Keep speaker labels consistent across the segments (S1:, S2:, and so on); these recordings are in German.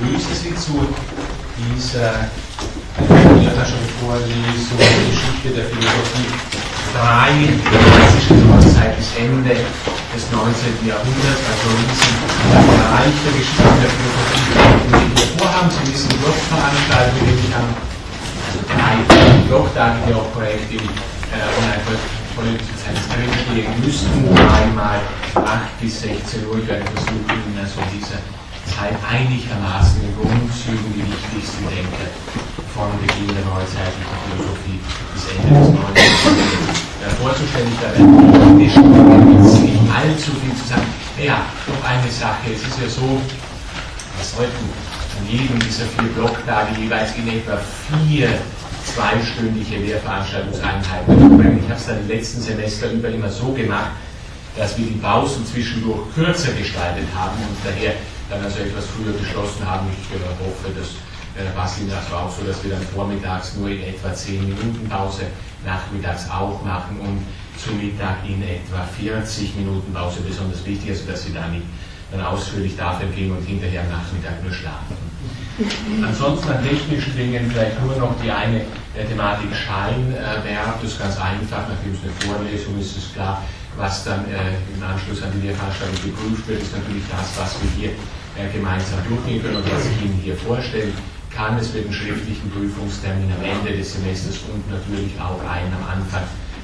S1: begrüße Sie zu dieser schon Vorlesung Geschichte der Philosophie drei klassische Zeit bis Ende des 19. Jahrhunderts, also diesen Bereich der Geschichte der Philosophie, den wir vorhaben. Sie wissen, Blogveranstaltungen, die ich habe also drei Blogtage, die auch Projekte im äh, Online-Politik drinstehen müssten, dreimal 8 bis 16 Uhr. Ich werde versuchen, also diese Zeit einigermaßen in Grundzügen die wichtigsten Denker von Beginn der neuzeitlichen Philosophie bis Ende des 19. Jahrhunderts vorzustellen. Ich werde nicht allzu viel zu sagen. Ja, noch eine Sache. Es ist ja so, wir sollten an jedem dieser vier Blocktage jeweils in etwa vier zweistündige Lehrveranstaltungseinheiten verbringen. Ich habe es dann im letzten Semester über immer so gemacht, dass wir die Pausen zwischendurch kürzer gestaltet haben und daher dann also etwas früher geschlossen haben. Ich äh, hoffe, dass äh, was Ihnen also auch so, dass wir dann vormittags nur in etwa 10 Minuten Pause, nachmittags auch machen und zu Mittag in etwa 40 Minuten Pause besonders wichtig, also dass Sie da nicht dann ausführlich dafür gehen und hinterher am Nachmittag nur schlafen. Ansonsten an technischen Dingen vielleicht nur noch die eine der Thematik Scheinwerb, das ist ganz einfach, nachdem es eine Vorlesung ist, ist klar, was dann äh, im Anschluss an die Lehrveranstaltung geprüft wird, ist natürlich das, was wir hier äh, gemeinsam durchgehen können und was ich Ihnen hier vorstellen kann. Es wird einen schriftlichen Prüfungstermin am Ende des Semesters und natürlich auch einen am Anfang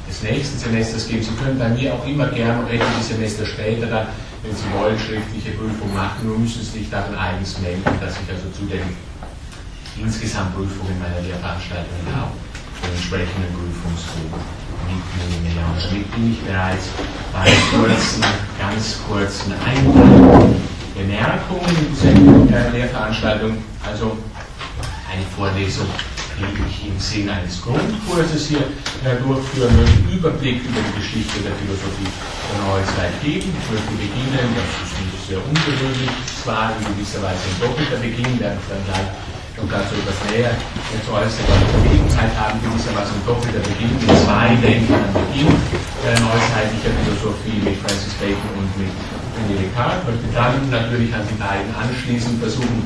S1: des nächsten Semesters geben. Sie können bei mir auch immer gerne etliche Semester später dann, wenn Sie wollen, schriftliche Prüfung machen. Nur müssen Sie sich darin eigens melden, dass ich also zu den insgesamt Prüfungen meiner Lehrveranstaltungen auch den entsprechenden Prüfungsgruppen mitnehme. Ja, und damit bin ich bereits bei kurzen, ganz kurzen Einleitungen Bemerkungen dieser Lehrveranstaltung, also eine Vorlesung, die ich im Sinne eines Grundkurses hier äh, durchführen möchte, Überblick über die Geschichte der Philosophie der Neuzeit geben. Ich möchte beginnen, das ist nicht sehr ungewöhnlich, zwar in gewisser Weise ein doppelter Beginn, werde ich dann gleich und dazu etwas näher zu äußern, Gelegenheit haben, gewissermaßen doppelter Beginn mit zwei Denkern am Beginn äh, neuzeitlicher Philosophie mit Francis Bacon und mit René Descartes. möchte dann natürlich an die beiden anschließend versuchen,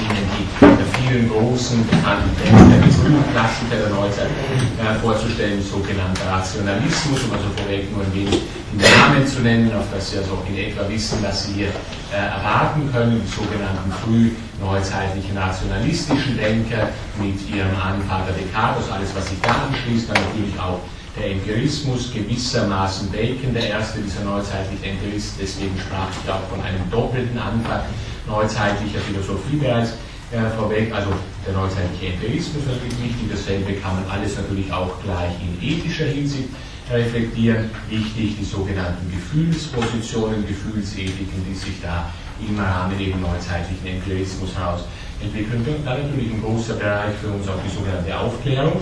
S1: Ihnen die vielen großen bekannten die Klassiker der Neuzeit äh, vorzustellen, sogenannter Rationalismus, um also vorweg nur ein wenig die Namen zu nennen, auf das Sie also in etwa wissen, was Sie hier äh, erwarten können, die sogenannten früh neuzeitlichen rationalistischen Denker mit ihrem Ahnenvater Descartes, alles was sich da anschließt, dann natürlich auch der Empirismus, gewissermaßen Bacon, der erste dieser neuzeitlichen Empiristen, deswegen sprach ich auch von einem doppelten Anfang neuzeitlicher Philosophie bereits äh, vorweg, also der neuzeitliche Empirismus natürlich wichtig, dasselbe kann man alles natürlich auch gleich in ethischer Hinsicht reflektieren. Wichtig die sogenannten Gefühlspositionen, Gefühlsethiken, die sich da im Rahmen eben neuzeitlichen Empirismus heraus entwickeln können. Dann natürlich ein großer Bereich für uns auch die sogenannte Aufklärung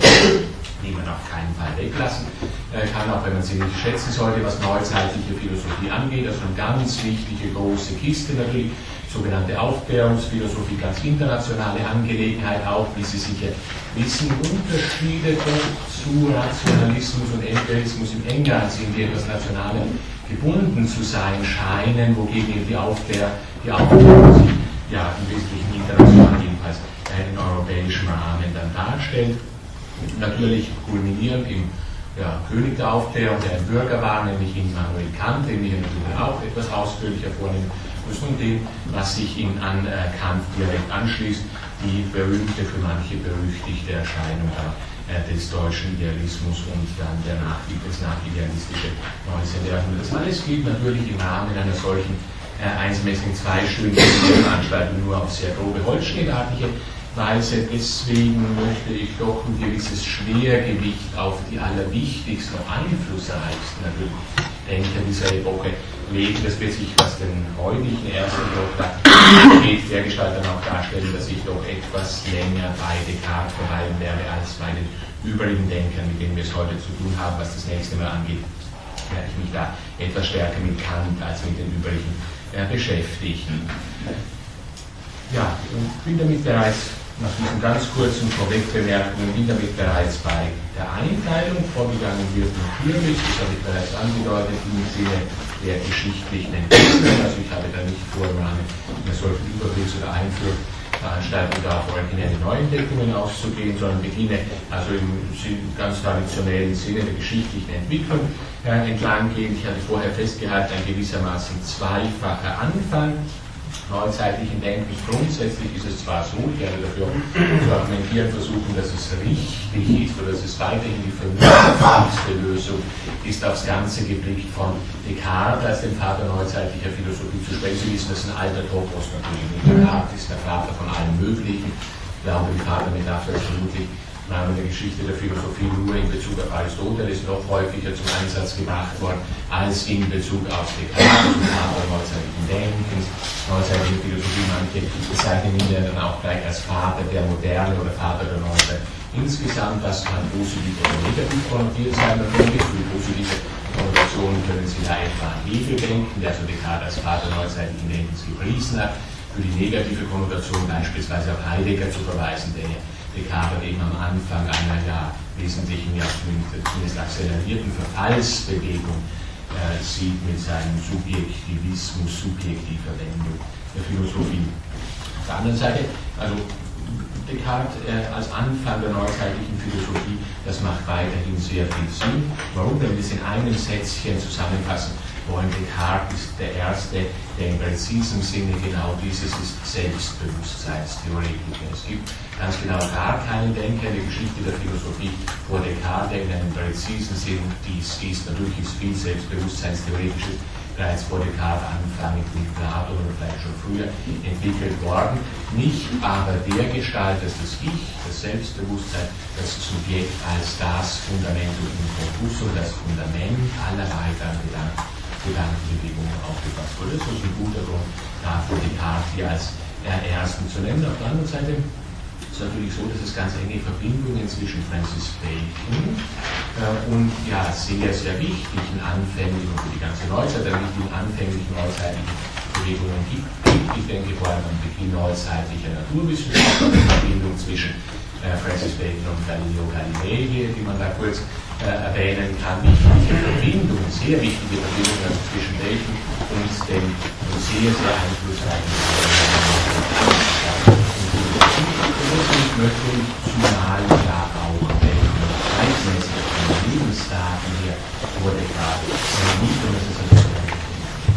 S1: die man auf keinen Fall weglassen äh, kann, auch wenn man sie nicht schätzen sollte, was neuzeitliche Philosophie angeht. Also eine ganz wichtige große Kiste natürlich, sogenannte Aufklärungsphilosophie, ganz internationale Angelegenheit auch, wie Sie sicher wissen, Unterschiede zu Rationalismus und Empirismus im engeren Sinn, die etwas Nationale gebunden zu sein scheinen, wogegen die, Aufklär, die Aufklärung sich ja, im Wesentlichen international jedenfalls in europäischem Rahmen dann darstellt. Natürlich kulminierend im ja, König der Aufklärung, der ein Bürger war, nämlich Immanuel Kant, den wir natürlich auch etwas ausführlicher vornehmen und dem, was sich in an äh, Kant direkt anschließt, die berühmte, für manche berüchtigte Erscheinung äh, des deutschen Idealismus und dann der nach, das nachidealistische 19. Jahrhundert. Das alles gilt natürlich im Rahmen einer solchen äh, einzelmäßigen zweistündigen Veranstaltung nur auf sehr grobe Holzschnittartige Weise. Deswegen möchte ich doch ein gewisses Schwergewicht auf die allerwichtigsten einflussreichsten natürlich Denker dieser Epoche legen. Das wird sich, was den heutigen ersten Doktor geht, der Gestalt dann auch darstellen, dass ich doch etwas länger bei Descartes verweilen werde als bei den übrigen Denkern, mit denen wir es heute zu tun haben, was das nächste Mal angeht werde ich mich da etwas stärker mit Kant als mit den übrigen äh, beschäftigen. Ja, und bin damit bereits nach diesen ganz kurzen Vorwegbemerkungen bin damit bereits bei der Einteilung vorgegangen wird natürlich, das habe ich bereits angedeutet, im Sinne der geschichtlichen Entwicklung. Also ich habe da nicht vor, einer solchen Überblicks oder Einführung Veranstaltung da auf originelle Neuentdeckungen auszugehen, sondern beginne also im ganz traditionellen Sinne der geschichtlichen Entwicklung äh, entlang gehen. Ich hatte vorher festgehalten, ein gewissermaßen zweifacher Anfang neuzeitlichen Denkens. Grundsätzlich ist es zwar so, ich werde dafür zu argumentieren versuchen, dass es richtig ist oder dass es weiterhin die vernünftigste Lösung ist, aufs Ganze geblickt von Descartes als dem Vater neuzeitlicher Philosophie zu sprechen. Sie wissen, das ist ein alter Topos natürlich. Descartes ist der Vater von allem Möglichen. Ich glaube, die Vatermetapher vermutlich Rahmen der Geschichte der Philosophie nur in Bezug auf Aristoteles noch häufiger zum Einsatz gebracht worden, als in Bezug auf Descartes, zum Vater neuzeitlichen Denkens, neuzeitige Philosophie. Manche bezeichnen ihn ja dann auch gleich als Vater der Moderne oder Vater der Neuzeit. Insgesamt, das kann positiv oder negativ konnotiert sein, kann für positive Konnotationen können Sie etwa an Hegel denken, der so Descartes als Vater neuzeitlichen Denkens gepriesen hat, für die negative Konnotation beispielsweise auf Heidegger zu verweisen, der Descartes eben am Anfang einer ja wesentlichen, ja zumindest akzelerierten Verfallsbewegung sieht mit seinem Subjektivismus, subjektiver Wendung der Philosophie. Auf der anderen Seite, also Descartes äh, als Anfang der neuzeitlichen Philosophie, das macht weiterhin sehr viel Sinn. Warum? Wenn wir es in einem Sätzchen zusammenfassen, wollen Descartes ist der Erste, der in präzisem Sinne genau dieses ist Selbstbewusstseinstheoretiker. Es gibt ganz genau gar keinen Denker in der Geschichte der Philosophie vor Descartes, der in einem präzisen Sinn dies, dies natürlich ist viel Selbstbewusstseinstheoretisches bereits vor Descartes anfangend mit Plato oder vielleicht schon früher entwickelt worden. Nicht aber der Gestalt, dass das Ich, das Selbstbewusstsein, das Subjekt als das Fundamentum in Concurso, das Fundament aller weiteren Gedanken Gedankenbewegungen aufgefasst wurde. Ein guter Grund dafür, Descartes hier als ersten zu nennen. Auf der anderen Seite ist es natürlich so, dass es ganz enge Verbindungen zwischen Francis Bacon äh, und ja sehr, sehr wichtigen anfänglichen für die ganze Neuzeit, der wichtigen anfänglichen neuzeitlichen Bewegungen gibt. Ich denke vor allem am Beginn neuzeitlicher Naturwissenschaft, die Verbindung zwischen äh, Francis Bacon und Galileo Galilei, die man da kurz äh, erwähnen kann. Wichtige Verbindungen, sehr wichtige Verbindungen zwischen Bacon und dem sehr, sehr einflussreichen Ich möchte zumal ja auch Bacon zeitmäßig von Lebensdaten her vor der Frage, nicht, und das ist also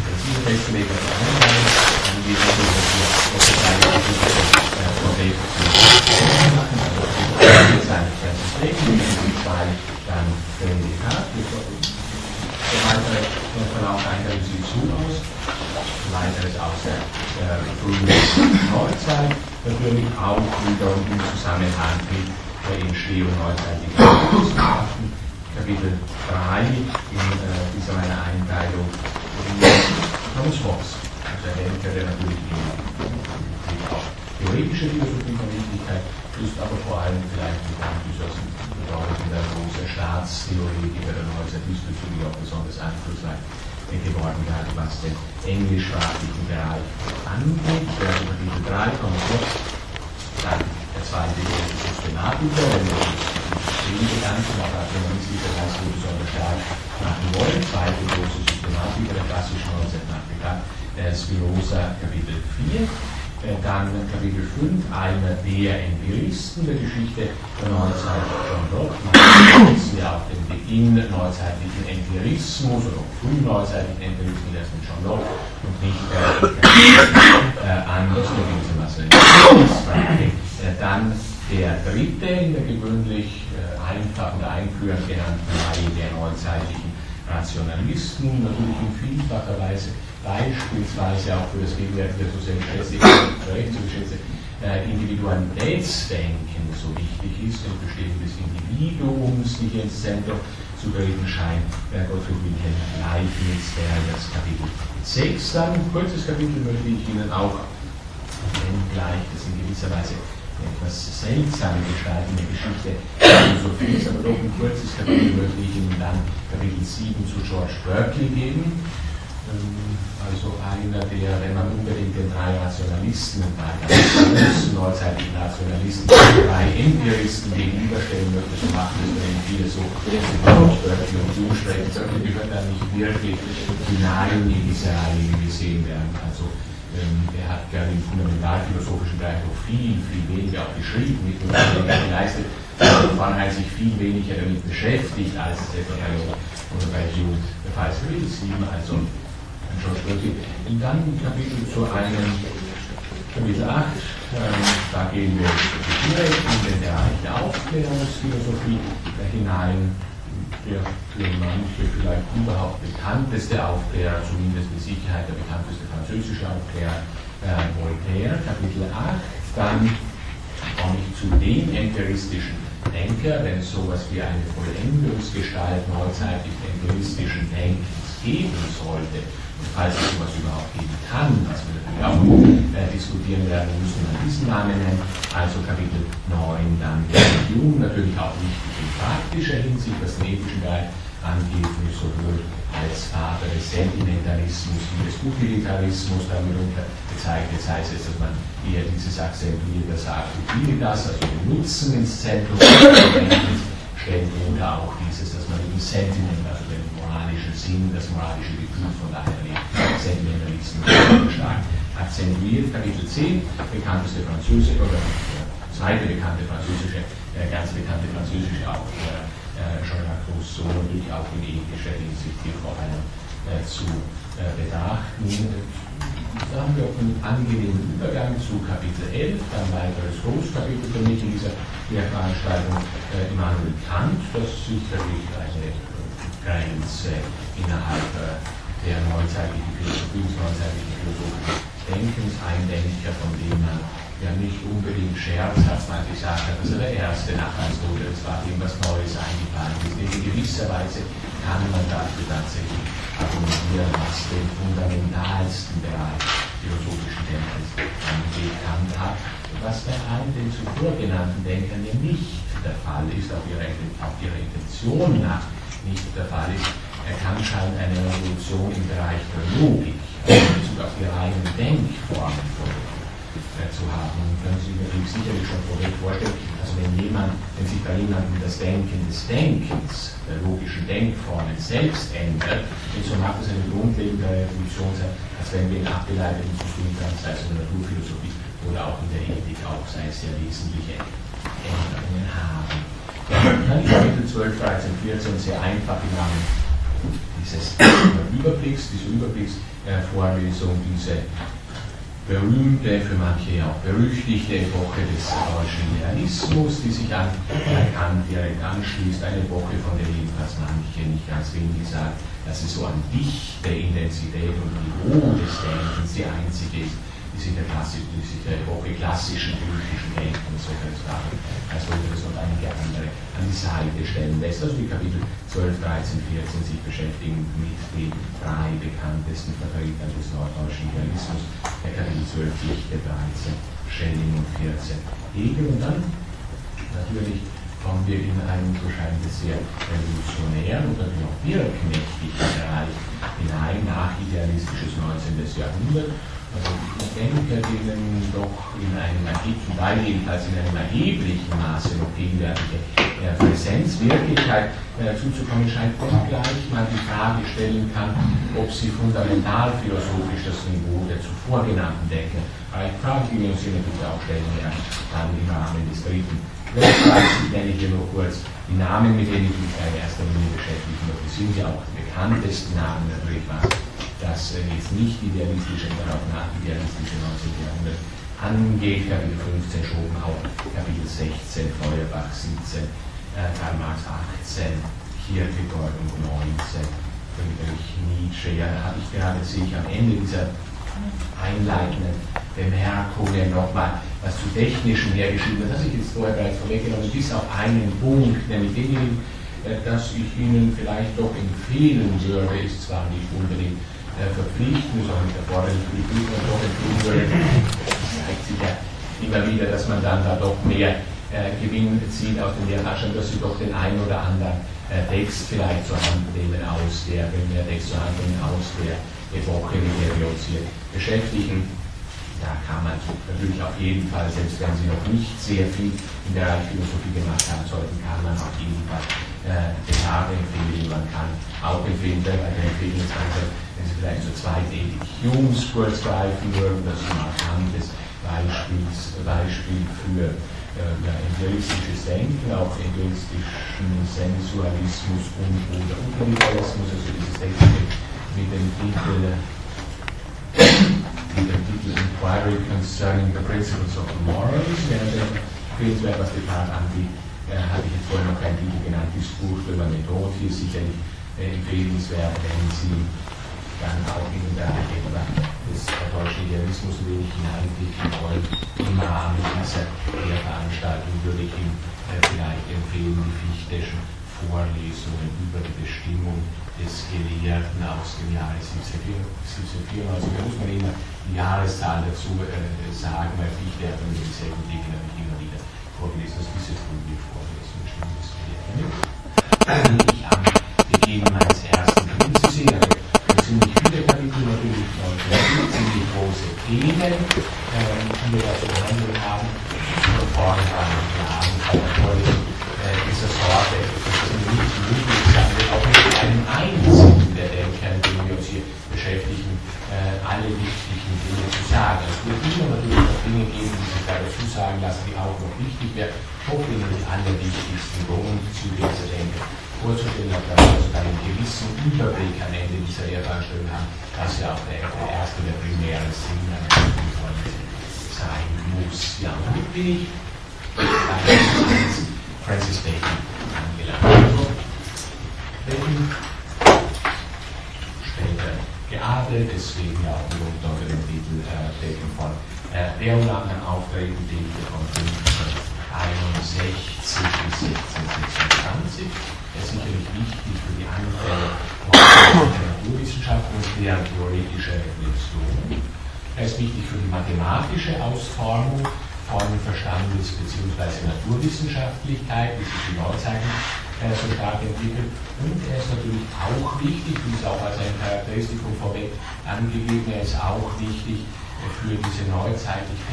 S1: präzise Festlegung der Einheit, angewiesen, dass wir auf der Seite von Bacon machen, jetzt eine Francis Bacon, die zwei dann René Descartes. Der weitere Verlauf einer sieht so aus. Weiteres aus der äh, frühen Neuzeit, natürlich auch wiederum im Zusammenhang mit der Entstehung neuzeitlicher Wissenschaften. Kapitel 3 in äh, dieser meiner Einteilung Thomas Hobbes, also Denker, der natürlich in, auch theoretische Philosophie von Wichtigkeit ist, aber vor allem vielleicht einem durchaus bedeutender großer Staatstheoretiker der Neuzeit diesbezüglich auch besonders einflussreich geworden wäre, was den englischsprachigen Bereich angeht. Der Kapitel 3 kommt kurz, dann der zweite große Systematiker, wenn wir den Gedanken auf Atheismus so besonders stark machen wollen. Zweite große Systematiker der klassischen Neuzeitnachmittag, der Spinoza, Kapitel 4. Dann Kapitel 5, einer der Empiristen der Geschichte der Neuzeit, John Locke. Wir wissen ja auch den Beginn neuzeitlichen Empirismus oder frühneuzeitlichen Empirismus erst mit John Locke und nicht äh, äh, an gewissermaßen äh, Dann der dritte in der gewöhnlich äh, einfach und einführend genannten Reihe der neuzeitlichen Rationalisten, natürlich in vielfacher Weise beispielsweise auch für das gegenwärtige geschätzte äh, Individualitätsdenken so wichtig ist, das Bestehen des Individuums nicht ins Zentrum zu treten scheint, äh, Gottfried Wilhelm Leibniz, der das Kapitel 6 dann, ein kurzes Kapitel möchte ich Ihnen auch, gleich, das in gewisser Weise etwas seltsame Gestalten der Geschichte Philosophie ist, aber doch ein kurzes Kapitel möchte ich Ihnen dann Kapitel 7 zu George Berkeley geben also einer der, wenn man unbedingt den drei Rationalisten, drei großen neuzeitlichen Rationalisten, drei Empiristen gegenüberstellen möchte, so macht es wenn viele so Berkeley und zusprechen, Berkeley gehört da nicht wirklich hinein in diese Reihe, wie wir sehen werden. Also ähm, er hat gerne im fundamentalphilosophischen Bereich noch viel, viel weniger auch geschrieben, nicht nur geleistet, sondern vornherein sich viel weniger damit beschäftigt, als es etwa bei Jude der Fall ist. 7, also. Und dann Kapitel zu einem Kapitel 8, ähm, da gehen wir direkt in den Bereich der Aufklärungsphilosophie hinein der für manche vielleicht überhaupt bekannteste Aufklärer, zumindest mit Sicherheit der bekannteste französische Aufklärer, äh, Voltaire, Kapitel 8. Dann komme ich zu dem empiristischen Denker, wenn es sowas wie eine Vollendungsgestalt neuzeitlich empiristischen Denkens geben sollte, falls es sowas überhaupt geben kann, was wir natürlich auch äh, diskutieren werden, müssen wir diesen Namen nennen, also Kapitel 9, dann Religion, natürlich auch wichtig in praktischer Hinsicht, was Bereich angeht, sowohl als Vater des Sentimentalismus wie des Utilitarismus damit bezeichnet. Das heißt jetzt, dass man eher dieses akzentuiert, das sagt Utilitas, also den Nutzen ins Zentrum stellt, oder auch dieses, dass man eben Sentiment, also den moralischen Sinn, das moralische Gefühl von daher lebt, Sentimentalismus stark akzentuiert. Kapitel 10, bekannteste französische oder zweite bekannte französische, äh, ganz bekannte französische auch Jean-Jacques Rousseau natürlich auch in ethischer Hinsicht hier vor allem äh, zu äh, betrachten. Da haben wir auch einen angenehmen Übergang zu Kapitel 11, dann weiteres Großkapitel für mich in dieser Veranstaltung, äh, Immanuel Kant, das sicherlich eine Grenze innerhalb äh, der neuzeitlichen Philosophie, Denkens, ein Denker, von dem man ja nicht unbedingt scherzhaft man gesagt hat, dass er der Erste nach Aristoteles war, dem was Neues eingefallen ist. In gewisser Weise kann man dafür tatsächlich argumentieren, was den fundamentalsten Bereich philosophischen Denkens angeht, Kant hat, was bei allen den zuvor genannten Denkern ja nicht der Fall ist, auf ihre, auf ihre Intention nach nicht der Fall ist. Er kann scheint eine Revolution im Bereich der Logik, also in Bezug auf die reinen Denkformen zu haben. Und können Sie sich natürlich sicherlich schon vorweg vorstellen, also wenn jemand, wenn sich bei jemandem das Denken des Denkens, der logischen Denkformen selbst ändert, so mag das eine grundlegende Revolution sein, als wenn wir in abgeleiteten Systemen, sei es in der Naturphilosophie oder auch in der Ethik auch, sei es sehr wesentliche Änderungen haben. Kapitel 12, 13, 14 sehr einfach im Rahmen dieses Überblicks, diese Überblicksvorlesung, diese berühmte, für manche ja auch berüchtigte Epoche des deutschen Realismus, die sich an Kant direkt anschließt, eine Epoche, von der jedenfalls manche nicht ganz wenig sagen, dass sie so an Dichte, Intensität und Niveau des Denkens die einzige ist, sich der, Klassik, sich der Epoche klassischen griechischen Denkens sozusagen als Ultras und einige andere an die Seite stellen lässt. Also die Kapitel 12, 13, 14 sich beschäftigen mit den drei bekanntesten Vertretern des norddeutschen Idealismus, der Kapitel 12 Fichte, 13 Schelling und 14 Hegel und dann natürlich kommen wir in einen wahrscheinlich sehr revolutionären und natürlich auch wirkmächtigen Bereich hinein, nach idealistisches 19. Jahrhundert also Denker, denen doch in einem zum Teil jedenfalls in einem erheblichen Maße noch gegenwärtige äh, Präsenz, Wirklichkeit äh, zuzukommen scheint, gleich man die Frage stellen kann, ob sie fundamental philosophisch das Niveau der zuvor genannten Denker erreicht. Fragen, die wir uns hier natürlich auch stellen werden, dann im Rahmen des dritten Weltkriegs. Ich nenne hier nur kurz die Namen, mit denen ich mich in erster Linie beschäftigen möchte. sind ja auch die bekanntesten Namen natürlich, was das jetzt nicht idealistische, sondern auch nachidealistische 19. Jahrhundert angeht. Kapitel 15 Schopenhauer, Kapitel 16 Feuerbach, 17 äh, Karl Marx, 18 Kierkegaard und 19 Friedrich Nietzsche. Ja, da habe ich gerade, sehe ich am Ende dieser einleitenden Bemerkungen nochmal was zu technischen hergeschrieben. Das habe ich jetzt vorher bereits vorweggenommen, bis auf einen Punkt, nämlich den, äh, dass ich Ihnen vielleicht doch empfehlen würde, ist zwar nicht unbedingt verpflichten, nicht erforderlich Prüfung, doch empfehlen würde. Zeigt sich ja immer wieder, dass man dann da doch mehr äh, Gewinn zieht aus den Lehrtaschen, dass sie doch den einen oder anderen äh, Text vielleicht zur Hand nehmen aus der, wenn wir Text zur Hand nehmen aus der Epoche, mit der wir uns hier beschäftigen. Da kann man natürlich auf jeden Fall, selbst wenn Sie noch nicht sehr viel in der Philosophie gemacht haben sollten, kann man auf jeden Fall äh, Descartes empfehlen. Man kann auch empfehlen, also empfehlen das Ganze wenn Sie vielleicht zweiten Ethik Humes kurz greifen würden, das ist markantes, Beispiels, Beispiel für ja, empiristisches Denken, auch empiristischen Sensualismus und oder Utilitarismus, also dieses Denken mit dem Titel mit dem Titel Inquiry Concerning the Principles of Morals, während empfehlenswert, was die angeht, äh, hatte ich jetzt vorhin noch kein Titel genannt, dieses Buch über Methode, hier sicherlich äh, empfehlenswert, wenn Sie dann auch in der etwa des deutschen Idealismus ein wenig hineinblicken wollen. Im Rahmen dieser Lehrveranstaltung würde ich Ihnen äh, vielleicht empfehlen, die Fichteschen Vorlesungen über die Bestimmung des Gelehrten aus dem Jahre 1794. Da muss man immer die Jahreszahl dazu äh, sagen, weil Fichte hat dann dieselben Dinge nämlich immer wieder vorgelesen. Das ist diese Folie Vorlesung, stimmt das Gelehrte. Ich am Beginn meines ersten Kapitels sehen, also ziemlich viele Kapitel, natürlich ziemlich große Themen, äh, die wir da zu behandeln haben. Von vornherein klaren Verantwortung äh, dieser Sorte, dass es nicht möglich sein wird, auch mit einem einzigen der Denker, mit dem wir uns hier beschäftigen, äh, alle wichtigen Dinge zu sagen. Es wird immer natürlich auch Dinge geben, die sich da dazu sagen lassen, die auch noch wichtig werden. Hoffe, Ihnen die allerwichtigsten Grundzüge dieser Denker vorzustellen, dass wir sogar einen gewissen Überblick am Ende dieser Lehrveranstaltung haben, was ja auch der, der erste, der primäre Sinn sein muss. Ja, und damit bin ich bei Francis Bacon angelangt. Bacon, später geadelt, deswegen ja auch unter dem Titel äh, Bacon von äh, Leonarden auftreten, den wir von 1561 bis 1626 ist sicherlich wichtig für die Anfänge der Naturwissenschaften und deren theoretische Reflexion. Er ist wichtig für die mathematische Ausformung von Verstandes- bzw. Naturwissenschaftlichkeit, wie sich die Neuzeiten äh, so stark entwickelt. Und er ist natürlich auch wichtig, wie es auch als ein Charakteristikum vorweg angegeben, er ist auch wichtig für diese neuzeitliche,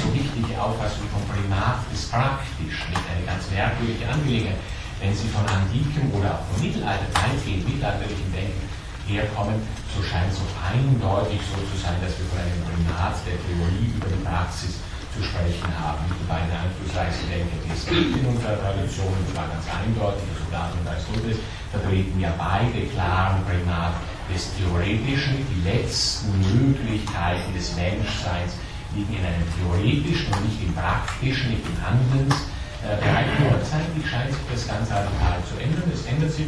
S1: so wichtige Auffassung vom Primat des Praktischen, eine ganz merkwürdige Angelegenheit wenn sie von antikem oder auch vom Mittelalter, weitgehend mittelalterlichen Denken herkommen, so scheint es so eindeutig so zu sein, dass wir von einem Primat der Theorie über die Praxis zu sprechen haben. Die beiden einflussreichsten Denker, die es gibt in unserer Tradition, und zwar ganz eindeutig, also Platon und Aristoteles, vertreten ja beide klaren Primat des Theoretischen. Die letzten Möglichkeiten des Menschseins liegen in einem theoretischen und nicht im praktischen, nicht im Handelns äh, Bereich Neuzeitlich scheint sich das ganz radikal zu ändern. Es ändert sich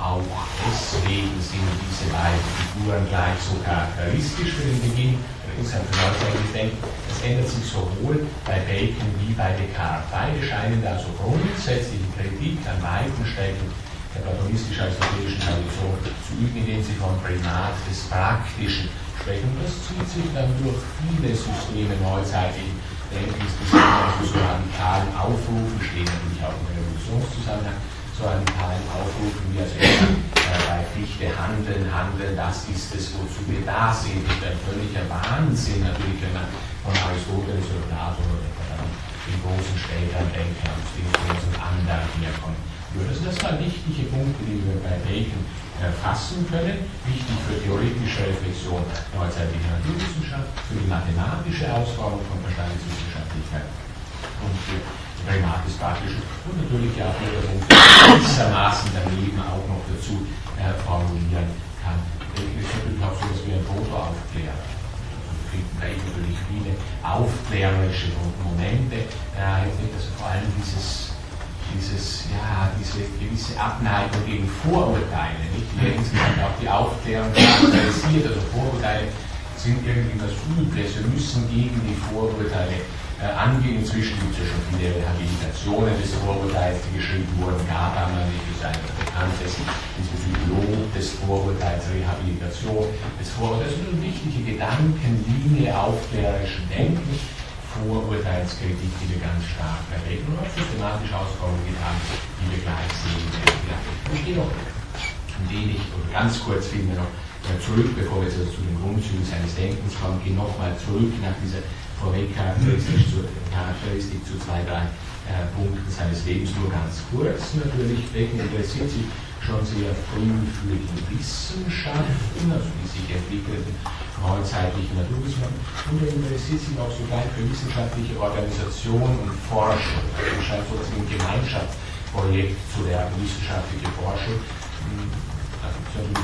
S1: auch deswegen sind diese beiden Figuren gleich so charakteristisch für den Beginn neuzeitliches Denken. Es ändert sich sowohl bei Bacon wie bei Descartes. Beide scheinen da so grundsätzliche Kritik an weiten Strecken der platonistisch-aristotelischen Tradition zu üben, indem sie vom Primat des Praktischen sprechen. Das zieht sich dann durch viele Systeme neuzeitlichen Denkens besonders zu radikalen Aufrufen, stehen natürlich auch im Revolutionszusammenhang, zu radikalen Aufrufen, wie also äh, bei Fichte handeln, handeln, das ist es, wozu wir da sind. Und ein völliger Wahnsinn natürlich, wenn man von Aristoteles oder Platon oder den großen späteren Denkern aus Diogenes und anderen herkommt. Also das waren wichtige Punkte, die wir bei Bacon erfassen können, wichtig für theoretische Reflexion neuzeitlicher Naturwissenschaft, für die mathematische Ausformung von Verstandeswissenschaftlichkeit und für praktischen und natürlich auch jeder Punkt gewissermaßen daneben auch noch dazu äh, formulieren kann. Natürlich auch so, dass wir ein Foto finden da natürlich viele aufklärerische Momente. Äh, ich dass vor allem dieses dieses, ja, diese gewisse Abneigung gegen Vorurteile, nicht? die ja insgesamt auch die Aufklärung charakterisiert, also Vorurteile sind irgendwie was Übles, wir müssen gegen die Vorurteile angehen. Inzwischen gibt es ja schon viele Rehabilitationen des Vorurteils, die geschrieben wurden. Gadamer ist ein bekanntes diesbezüglich Lob des Vorurteils, Rehabilitation des Vorurteils. Das sind wichtige Gedankenlinie aufklärerischen Denkens Vorurteilskritik, die wir ganz stark erwähnen und auch systematisch ausformuliert haben, die wir gleich sehen werden. Ja, ich gehe noch ein wenig oder ganz kurz vielmehr noch äh, zurück, bevor wir jetzt zu den Grundzügen seines Denkens kommen, gehe nochmal zurück nach dieser Vorwegcharakteristik zu, Charakteristik zu zwei, drei äh, Punkten seines Lebens, nur ganz kurz natürlich. Becken interessiert sich schon sehr früh für die Wissenschaften, also die sich entwickelten neuzeitlichen Naturwissenschaften und er interessiert sich auch sogar für wissenschaftliche Organisation und Forschung. Also scheint so ein Gemeinschaftsprojekt zu werden, wissenschaftliche Forschung.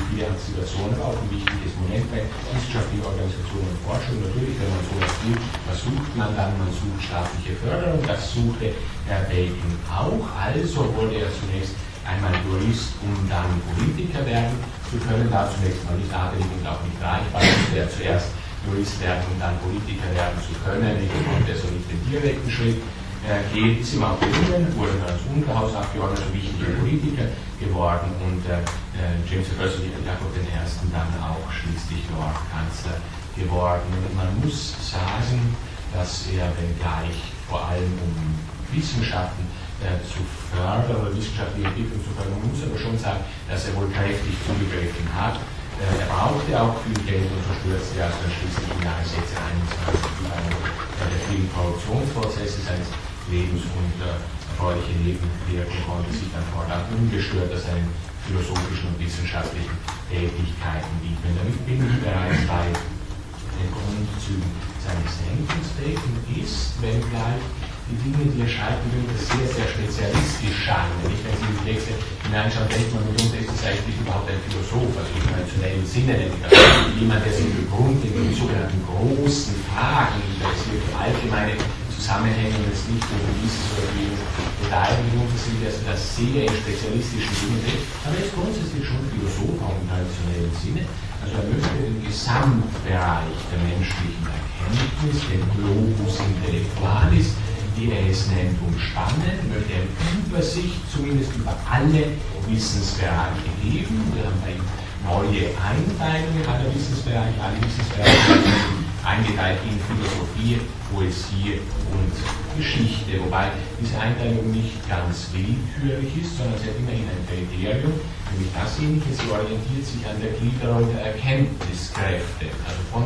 S1: Viele Anticipationen, aber auch ein wichtiges Moment bei wissenschaftlicher Organisation und Forschung. Natürlich, wenn man sowas will, was sucht man dann? Man sucht staatliche Förderung. Das suchte Herr Bacon auch. Also wurde er zunächst einmal Jurist, um dann Politiker werden zu können. Da zunächst mal nicht adelig und auch nicht reich, weil er zuerst Jurist werden und dann Politiker werden zu können. Ich konnte so nicht den direkten Schritt äh, gehen, ist ihm auch gelungen, wurde dann als Unterhausabgeordneter wichtiger Politiker geworden und äh James I. Jakob I. dann auch schließlich Lord Kanzler geworden. Man muss sagen, dass er, wenngleich vor allem um Wissenschaften äh, zu fördern oder wissenschaftliche Entwicklung zu fördern. Man muss aber schon sagen, dass er wohl kräftig zugegriffen hat. Äh, er brauchte auch viel Geld und so stürzte er also schließlich im Jahre 1621 über einen der vielen Korruptionsprozesse seines Lebens und äh, erfreuliche Nebenwirkungen konnte sich dann fortan ungestört aus seinen philosophischen und wissenschaftlichen Tätigkeiten widmen. Damit bin ich bereits bei den Grundzügen seines Denkens. Denken ist, wenngleich die Dinge, die er schreiben will, das sehr, sehr spezialistisch scheinen. Wenn Sie in die Texte hineinschauen, denkt man mitunter, ist es eigentlich überhaupt ein Philosoph, also im traditionellen Sinne, jemand, der sich begründet in den sogenannten großen Fragen interessiert, allgemeine Zusammenhänge und es nicht dieses oder Detail mitunter sind, also das sehr in spezialistischen Dingen denkt, aber er ist grundsätzlich schon Philosoph, auch im traditionellen Sinne. Also er möchte den Gesamtbereich der menschlichen Erkenntnis, den Globus Intellectualis, wie er es nennt, umspannen, möchte eine Übersicht zumindest über alle Wissensbereiche geben. Wir haben bei neue Einteilungen aller Wissensbereiche, alle Wissensbereiche eingeteilt in Philosophie, Poesie und Geschichte, wobei diese Einteilung nicht ganz willkürlich ist, sondern sie hat immerhin ein Kriterium, nämlich dasjenige, sie orientiert sich an der Gliederung der Erkenntniskräfte, also von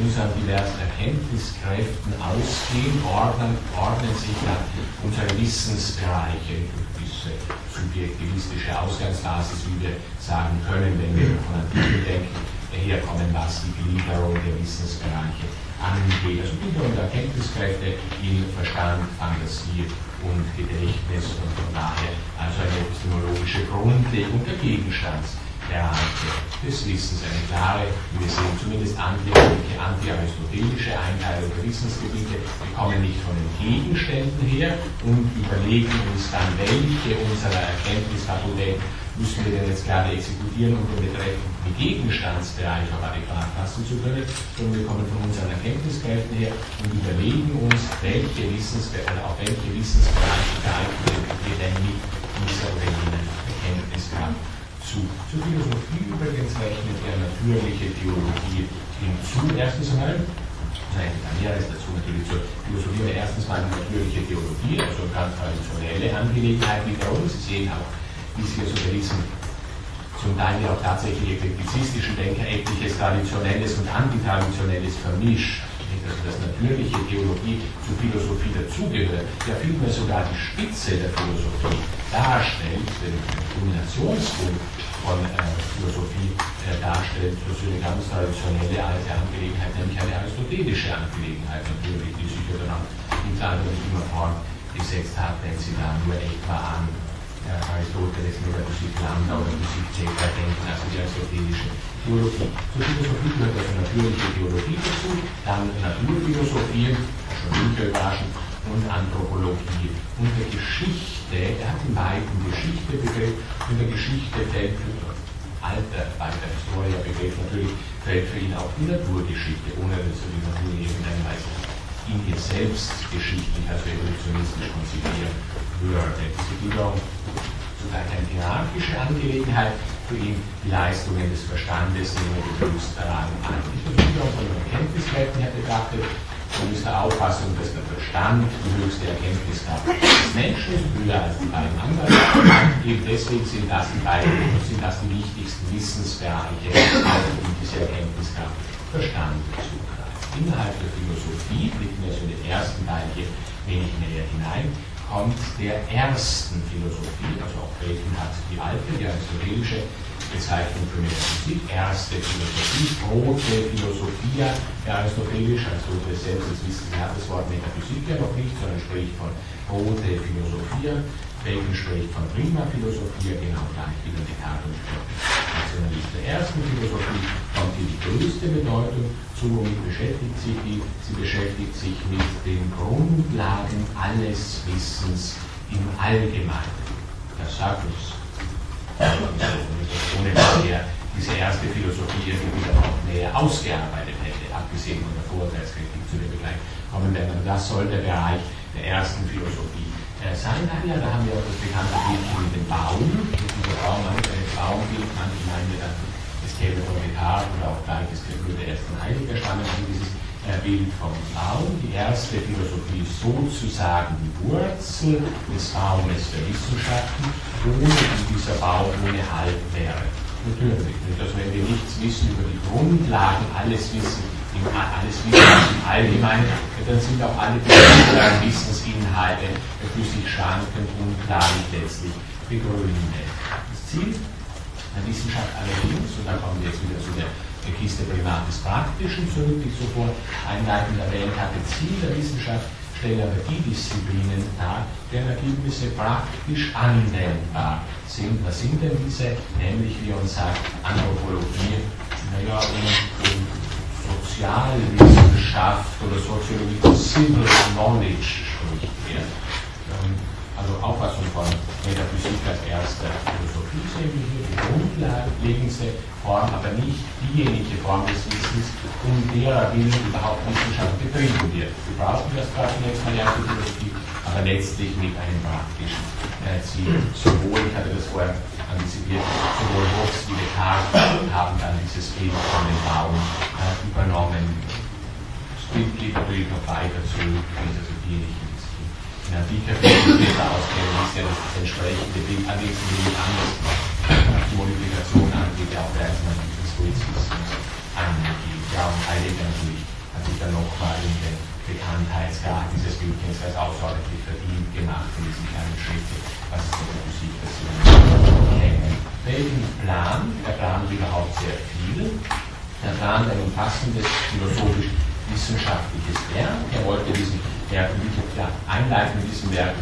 S1: mühsam diversen Erkenntniskräften ausgehen, ordnen, ordnen sich dann unsere Wissensbereiche diese subjektivistische Ausgangsbasis, wie wir sagen können, wenn wir von Antike denken, herkommen, was die Gliederung der Wissensbereiche angeht. Also Gliederung der Erkenntniskräfte in Verstand, Fantasie und Gedächtnis und von daher also eine epistemologische Grundlegung der Gegenstands Bereiche des Wissens eine klare, wie wir sehen, zumindest anti-aristotelische Einteilung der Wissensgebiete. Wir kommen nicht von den Gegenständen her und überlegen uns dann, welche unserer Erkenntnisfakultäten müssen wir denn jetzt gerade exekutieren, um den betreffenden Gegenstandsbereich auch adäquat fassen zu können, sondern wir kommen von unseren Erkenntniskräften her und überlegen uns, welche Wissensbereiche, auf welche Wissensbereiche geeignet wir denn mit dieser oder jener Erkenntniskraft zu. Zur Philosophie übrigens rechnet er natürliche Theologie hinzu. Erstens einmal, nein, näheres dazu natürlich zur Philosophie, aber erstens mal die natürliche Theologie, also ganz traditionelle Angelegenheit wiederum. Sie sehen auch, also bei diesem zum Teil ja auch tatsächlich eklektizistischen Denker etliches Traditionelles und Antitraditionelles vermischt. Also dass natürliche Theologie zur Philosophie dazugehört, ja vielmehr sogar die Spitze der Philosophie darstellt, den Kulminationspunkt von äh, Philosophie äh, darstellt, das ist eine ganz traditionelle alte Angelegenheit, nämlich eine aristotelische Angelegenheit natürlich, die sich ja dann auch in nicht immer fortgesetzt hat, wenn sie da nur etwa an äh, Aristoteles, Metaphysik Lambda oder Physik Zeta denken, also die aristotelische Theologie. Zur Philosophie gehört also natürliche Theologie dazu, dann Naturphilosophie, schon nicht überraschend, und Anthropologie. Und der Geschichte, er hat Geschichte Begriff, und der Geschichte fällt für alter, alter Historia-Begriff natürlich, fällt für ihn auch die Naturgeschichte, ohne dass er die Natur in irgendeiner Weise in ihr selbst geschichtlich, also evolutionistisch konzipieren würde. Diese Gliederung zugleich eine hierarchische Angelegenheit, für ihn die Leistungen des Verstandes wir bewusst daran an. Die Gliederung von den Erkenntniswerten her betrachtet, und ist der Auffassung, dass der Verstand die höchste Erkenntniskraft des Menschen ist, höher als die beiden anderen. Eben deswegen sind das die beiden, sind das die wichtigsten Wissensbereiche, die diese Erkenntniskraft Verstand zugreift. Innerhalb der Philosophie, blicken wir so in den ersten Teil hier wenig näher hinein, kommt der ersten Philosophie, also auch Bacon hat die alte, die aristotelische Bezeichnung für Metaphysik, erste Philosophie, rote Philosophia, aristotelisch, selbst, wissen Sie, hat das Wort Metaphysik ja noch nicht, sondern spricht von rote Philosophia, Spricht von prima Philosophia, genau gleich wie der Descartes und Nationalist der ersten Philosophie kommt hier die größte Bedeutung zu, womit beschäftigt sich die, sie beschäftigt sich mit den Grundlagen alles Wissens im Allgemeinen. Das sagt uns ohne dass er diese erste Philosophie irgendwie noch näher ausgearbeitet hätte, abgesehen von der Vorurteilskritik zu dem wir gleich kommen werden. Aber das soll der Bereich der ersten Philosophie sein. Ach ja, da haben wir auch das bekannte Bildchen mit dem Baum. Dieser Baum, manche ein Baumbild, manche meinen dann, es käme von Descartes oder auch gleich, es würde erst von Heidegger stammen, also dieses äh, Bild vom Baum. Die erste Philosophie sozusagen die Wurzel des Baumes der Wissenschaften, ohne die dieser Baum ohne Halt wäre. Natürlich nicht. Also wenn wir nichts wissen über die Grundlagen, alles wissen, alles Wissen im Allgemeinen, dann sind auch alle Grundlagen Wissensinhalte für sich schwankend, unklar und letztlich begründet. Das Ziel der Wissenschaft allerdings, und da kommen wir jetzt wieder zu der Kiste Privates Praktischen zurück, die ich zuvor einleitend erwähnt hatte, Ziel der Wissenschaft stelle aber die Disziplinen dar, deren Ergebnisse praktisch anwendbar sind. Was sind denn diese? Nämlich, wie uns sagt, Anthropologie, naja, und, und Sozialwissenschaft oder Soziologie, Civil Knowledge spricht er. Ähm, also Auffassung von Metaphysik als erste Philosophie sehen wir die grundlegendste Form, aber nicht diejenige Form des Wissens, um derer willen überhaupt Wissenschaft betrieben wird. Wir brauchen das zwar zunächst mal erste Philosophie, aber letztlich mit einem praktischen äh, Ziel. Sowohl, ich hatte das vorher antizipiert, sowohl Hobbes wie Descartes haben dann dieses Bild von dem Baum äh, übernommen. Geht natürlich noch weiter zurück, also diejenigen, in der Bika-Filter auskennen, ist ja das entsprechende Bild allerdings ein wenig anders, was die Modifikation angeht, auch der alternativen Stoizismus angeht. Ja, und Heidegger natürlich hat sich dann nochmal in den Bekanntheitsgrad dieses Bildchens als außerordentlich verdient gemacht in diesen kleinen Schritten, was es mit der Musik passiert kennen. Welchen Plan? Er plant überhaupt sehr viel. Er plant ein umfassendes philosophisch-wissenschaftliches Werk. Er wollte diesen Werk ja, einleiten mit diesem Werk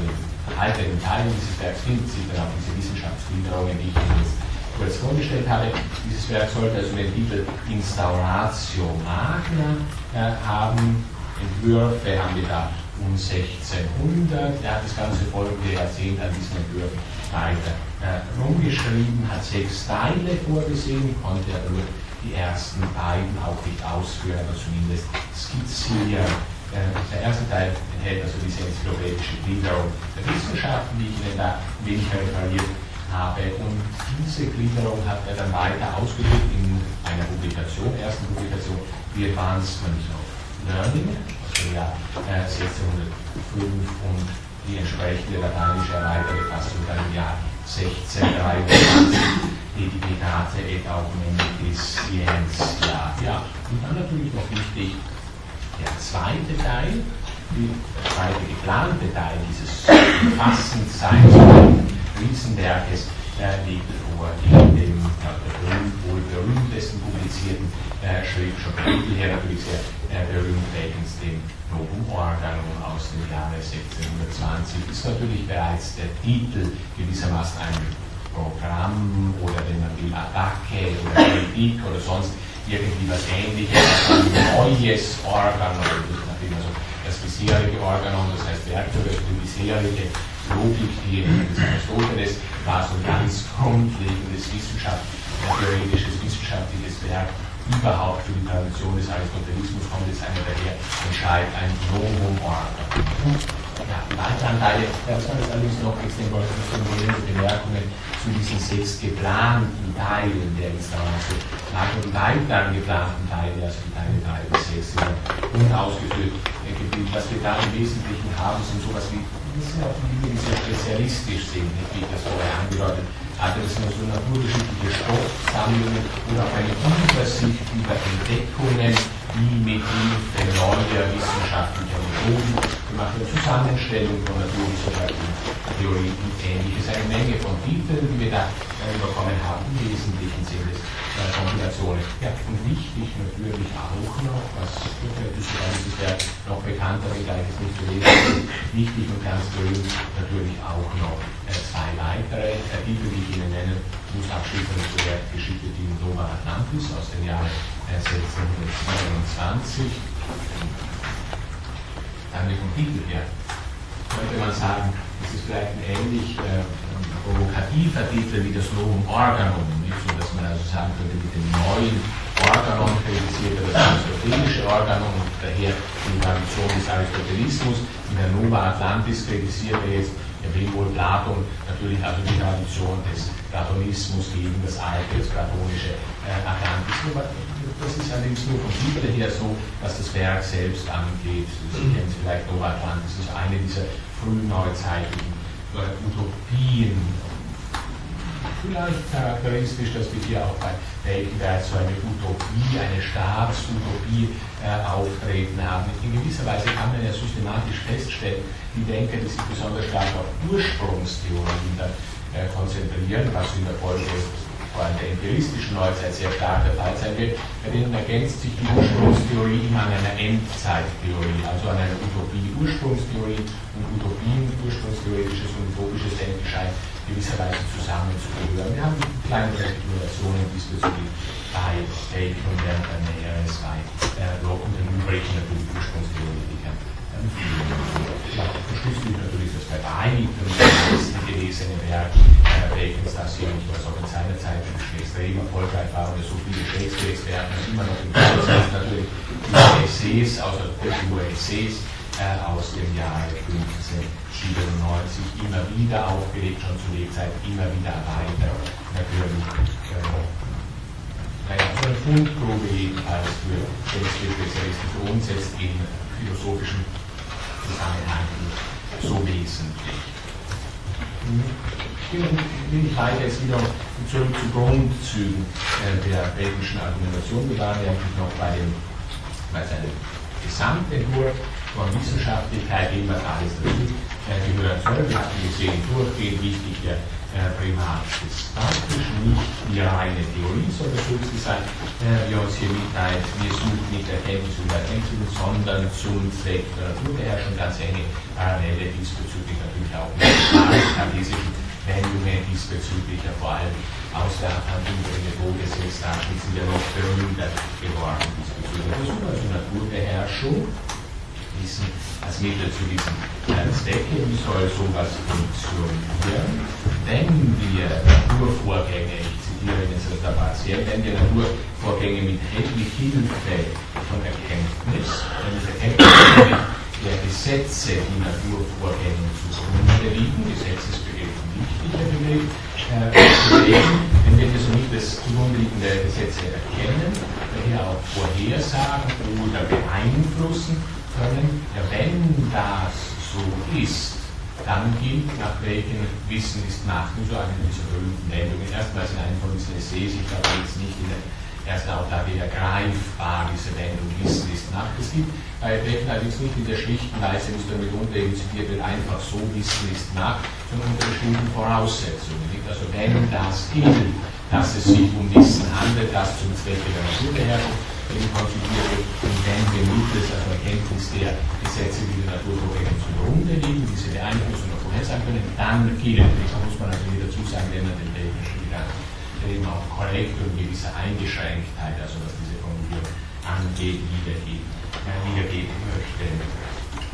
S1: in Teilen dieses Werks findet sich dann auch diese Wissenschaftsgliederungen, die ich Ihnen jetzt kurz vorgestellt habe. Dieses Werk sollte also den Titel Instauratio Magna äh, haben. Entwürfe haben wir da um 1600. Er hat das ganze folgende Jahrzehnt an diesen Entwürfen weiter äh, rumgeschrieben, hat sechs Teile vorgesehen, konnte aber nur die ersten beiden auch nicht ausführen, aber zumindest skizzieren. Äh, der erste Teil enthält also diese enzyklopädische Gliederung der Wissenschaften, die ich Ihnen da wenig referiert habe. Und diese Gliederung hat er dann weiter ausgedrückt in einer Publikation, ersten Publikation, The Advancement of Also im Jahr 1605 und die entsprechende lateinische erweiterte Fassung dann im Jahr 1623, Dedicate et Augmentis Scientia. Ja, und dann natürlich noch wichtig, der zweite Teil, der zweite geplante Teil dieses Fassendseins Riesenwerkes äh, liegt vor in dem wohl berühmtesten publizierten äh, Schrift, schon Kapitel her natürlich sehr äh, berühmt, Bacons dem Novum Organum aus dem Jahre 1620, ist natürlich bereits der Titel gewissermaßen ein Programm oder wenn man will Attacke oder Kritik oder sonst irgendwie was ähnliches, neues nachdem also das bisherige Organon, das heißt Werkzeuge für die bisherige Logik, die des Aristoteles war so ganz grundlegendes Wissenschaft, theoretisches wissenschaftliches Werk überhaupt für die Tradition des Aristotelismus kommt jetzt einer daher und schreibt ein Novum Organum. Ja, weitere Anteile, da soll es allerdings noch extemporierende Bemerkungen zu diesen sechs geplanten Teilen der Installation. Nach den weiteren geplanten Teilen, also die Teile 3 bis 6, sind unausgeführt geblieben. Was wir da im Wesentlichen haben, sind sowas wie sind auch die Dinge, die sehr spezialistisch sind, wie ich das vorher angedeutet hatte. Das sind so naturgeschichtliche Stoffsammlungen oder auch eine Übersicht über Entdeckungen, die mit Hilfe neuer wissenschaftlicher Methoden gemacht werden, Zusammenstellung von naturwissenschaftlichen Theorien und ähnliches. Eine Menge von Titeln, die wir da bekommen haben. Im Wesentlichen sind es äh, Kombinationen. Ja, und wichtig natürlich auch noch, was dieses Werk noch bekannter, wenngleich es nicht wesentlich wichtig und ganz berühmt, natürlich auch noch äh, zwei weitere Titel, die ich Ihnen nennen muss, abschließend zu der Geschichte die Nova Atlantis aus dem Jahre 1627. Dann vom Titel her könnte man sagen, es ist vielleicht ein ähnlich äh, provokativer Titel wie das Novum Organum, nicht so dass man also sagen könnte, mit dem neuen Organon kritisiert er das aristotelische Organon und daher die Tradition des Aristotelismus. In der Nova Atlantis kritisiert er jetzt, will wohl Platon, natürlich also die Tradition des Platonismus gegen das alte, das platonische äh, Atlantis. Das ist allerdings nur vom Titel her so, was das Werk selbst angeht. Sie kennen es vielleicht Nova Atlantis, ist eine dieser frühneuzeitlichen Utopien. Vielleicht charakteristisch, dass wir hier auch bei Weltweit so eine Utopie, eine Staatsutopie äh, auftreten haben. In gewisser Weise kann man ja systematisch feststellen, die Denker, die sich besonders stark auf Ursprungstheorien äh, konzentrieren, was in der Folge allem der empiristischen Neuzeit sehr stark der Fall sein wird, bei denen ergänzt sich die Ursprungstheorie immer an einer Endzeittheorie, also an einer Utopie. Ursprungstheorie und Utopien, ursprungstheoretisches und utopisches Denken gewisserweise zusammenzugehören. Wir haben kleine Spekulationen diesbezüglich bei Bacon Werner Näheres, bei Locke und den übrigen Ursprungstheoretikern. Ähm, Verschlüsselt natürlich das meisten gelesene Werk äh, Bacons, das hier nicht, was auch in seiner Zeit extrem erfolgreich war und so viele Shakespeare-Experten immer noch im Kurs natürlich die Essays, außer nur Essays, äh, aus dem Jahre 1597 immer wieder aufgelegt, schon zu Lebzeit immer wieder erweitert. Natürlich äh, naja, eine Fundgrube jedenfalls für Shakespeare-Spezialisten für uns jetzt in philosophischen Zusammenhängen so wesentlich. Ich will ich weiter jetzt wieder zurück zu Grundzügen äh, der belgischen Argumentation. Wir waren ja noch bei, dem, bei seinem Gesamtentwurf von Wissenschaftlichkeit, eben was alles dazu äh, gehört soll. Wir hatten gesehen, durchgehend wichtig der Primat des Faktischen, nicht die reine Theorie soll das höchste sein, äh, wie uns hier mitteilt, wir suchen nicht Erkenntnis über Erkenntnis, sondern zum Zweck der Naturbeherrschung ganz enge Parallele diesbezüglich natürlich auch mit kartesischen Wendungen diesbezüglich ja vor allem aus der Abhandlung der Methode sind ja noch berühmter geworden diesbezüglich. Ist also Naturbeherrschung Wissen als zu diesem Zwecke. Wie soll sowas funktionieren? Wenn wir Naturvorgänge, ich zitiere jetzt da partiell, wenn wir Naturvorgänge mit, Hilfe von Erkenntnis, wenn das Erkenntnis der Gesetze, die Naturvorgängen zugrunde liegen, Gesetzesbegriff wichtiger Begriff, äh, wenn wir somit das zugrunde liegende Gesetze erkennen, daher auch vorhersagen oder beeinflussen, können, wenn das so ist, dann gilt, nach welchem Wissen ist Macht. Nur so eine dieser berühmten Meldungen. Erstmals in einem von diesen Essays, ich glaube jetzt nicht in der ersten Auflage ergreifbar, diese Wendung, Wissen ist Macht. Es gibt bei Becken allerdings nicht in der schlichten Weise, wie es damit unten zitiert wird, einfach so Wissen ist Macht, sondern unter bestimmten Voraussetzungen. Also wenn das gilt, dass es sich um Wissen handelt, das zum Zwecke der Naturbeherrschung wird und wenn wir mittels also Erkenntnis der Gesetze, die der Naturvorgänge zugrunde liegen, diese beeinflussen oder vorhersagen können, dann gilt, da muss man also wieder dazu sagen, wenn man den technischen Gedanken eben auch korrekt und gewisse Eingeschränktheit, also was diese Formulierung angeht, wiedergeben, äh, möchte.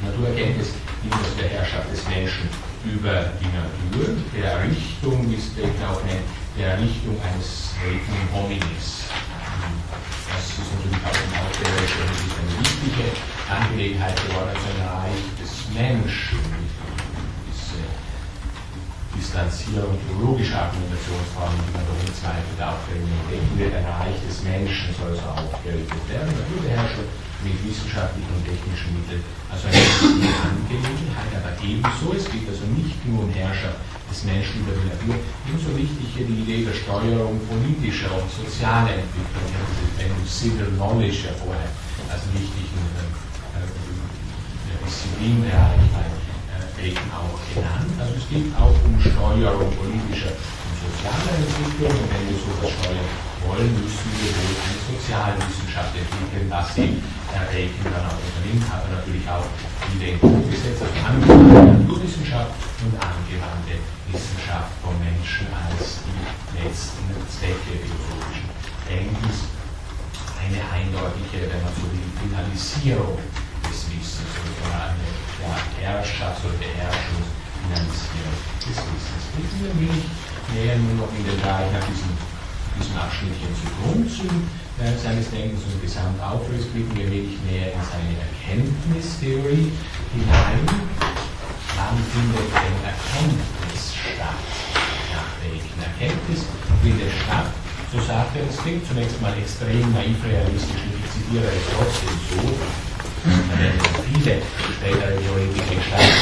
S1: Naturerkenntnis dient aus der Herrschaft des Menschen über die Natur, der Richtung, wie es auch nennt, der Richtung eines Regnum hominis, ist natürlich auch aufklärerischer Hinsicht eine wichtige Angelegenheit geworden, also ein Reich des Menschen. Distanzierung theologischer Argumentationsformen, die man doch im Zweifel aufbringen denken wird, ein Reich des Menschen soll so aufgerichtet werden. Naturbeherrschung mit wissenschaftlichen und technischen Mitteln. Also eine Angelegenheit, aber ebenso, es geht also nicht nur um Herrschaft des Menschen über die Natur, ebenso wichtig hier die Idee der Steuerung politischer und sozialer Entwicklung. Diese Civil Knowledge ja vorher als wichtigen äh, äh, Disziplinbereich Bacon auch genannt. Also es geht auch um Steuerung politischer und sozialer Entwicklung und wenn wir sowas steuern wollen, müssen wir wohl eine Sozialwissenschaft entwickeln, was sie Herr dann auch unternimmt, aber natürlich auch die Denkgrundgesetze, also angewandte Naturwissenschaft und angewandte Wissenschaft vom Menschen als die letzten Zwecke philosophischen Denkens. Eine eindeutige, wenn man so will, Finalisierung des Wissens oder eine ja, Herrschaft oder Beherrschungsfinalisierung des Wissens. Jetzt will ich näher nur noch in den Bereich nach diesem, diesem Abschnitt hier zu Grundzügen äh, seines Denkens und gesamt auflöst, blicken wir wenig näher in seine Erkenntnistheorie hinein. Wann findet denn Erkenntnis statt? Nach welchen Erkenntnis findet statt? So sagt er, es klingt zunächst mal extrem naiv realistisch, ich zitiere es trotzdem so, viele spätere Theoretiker stark.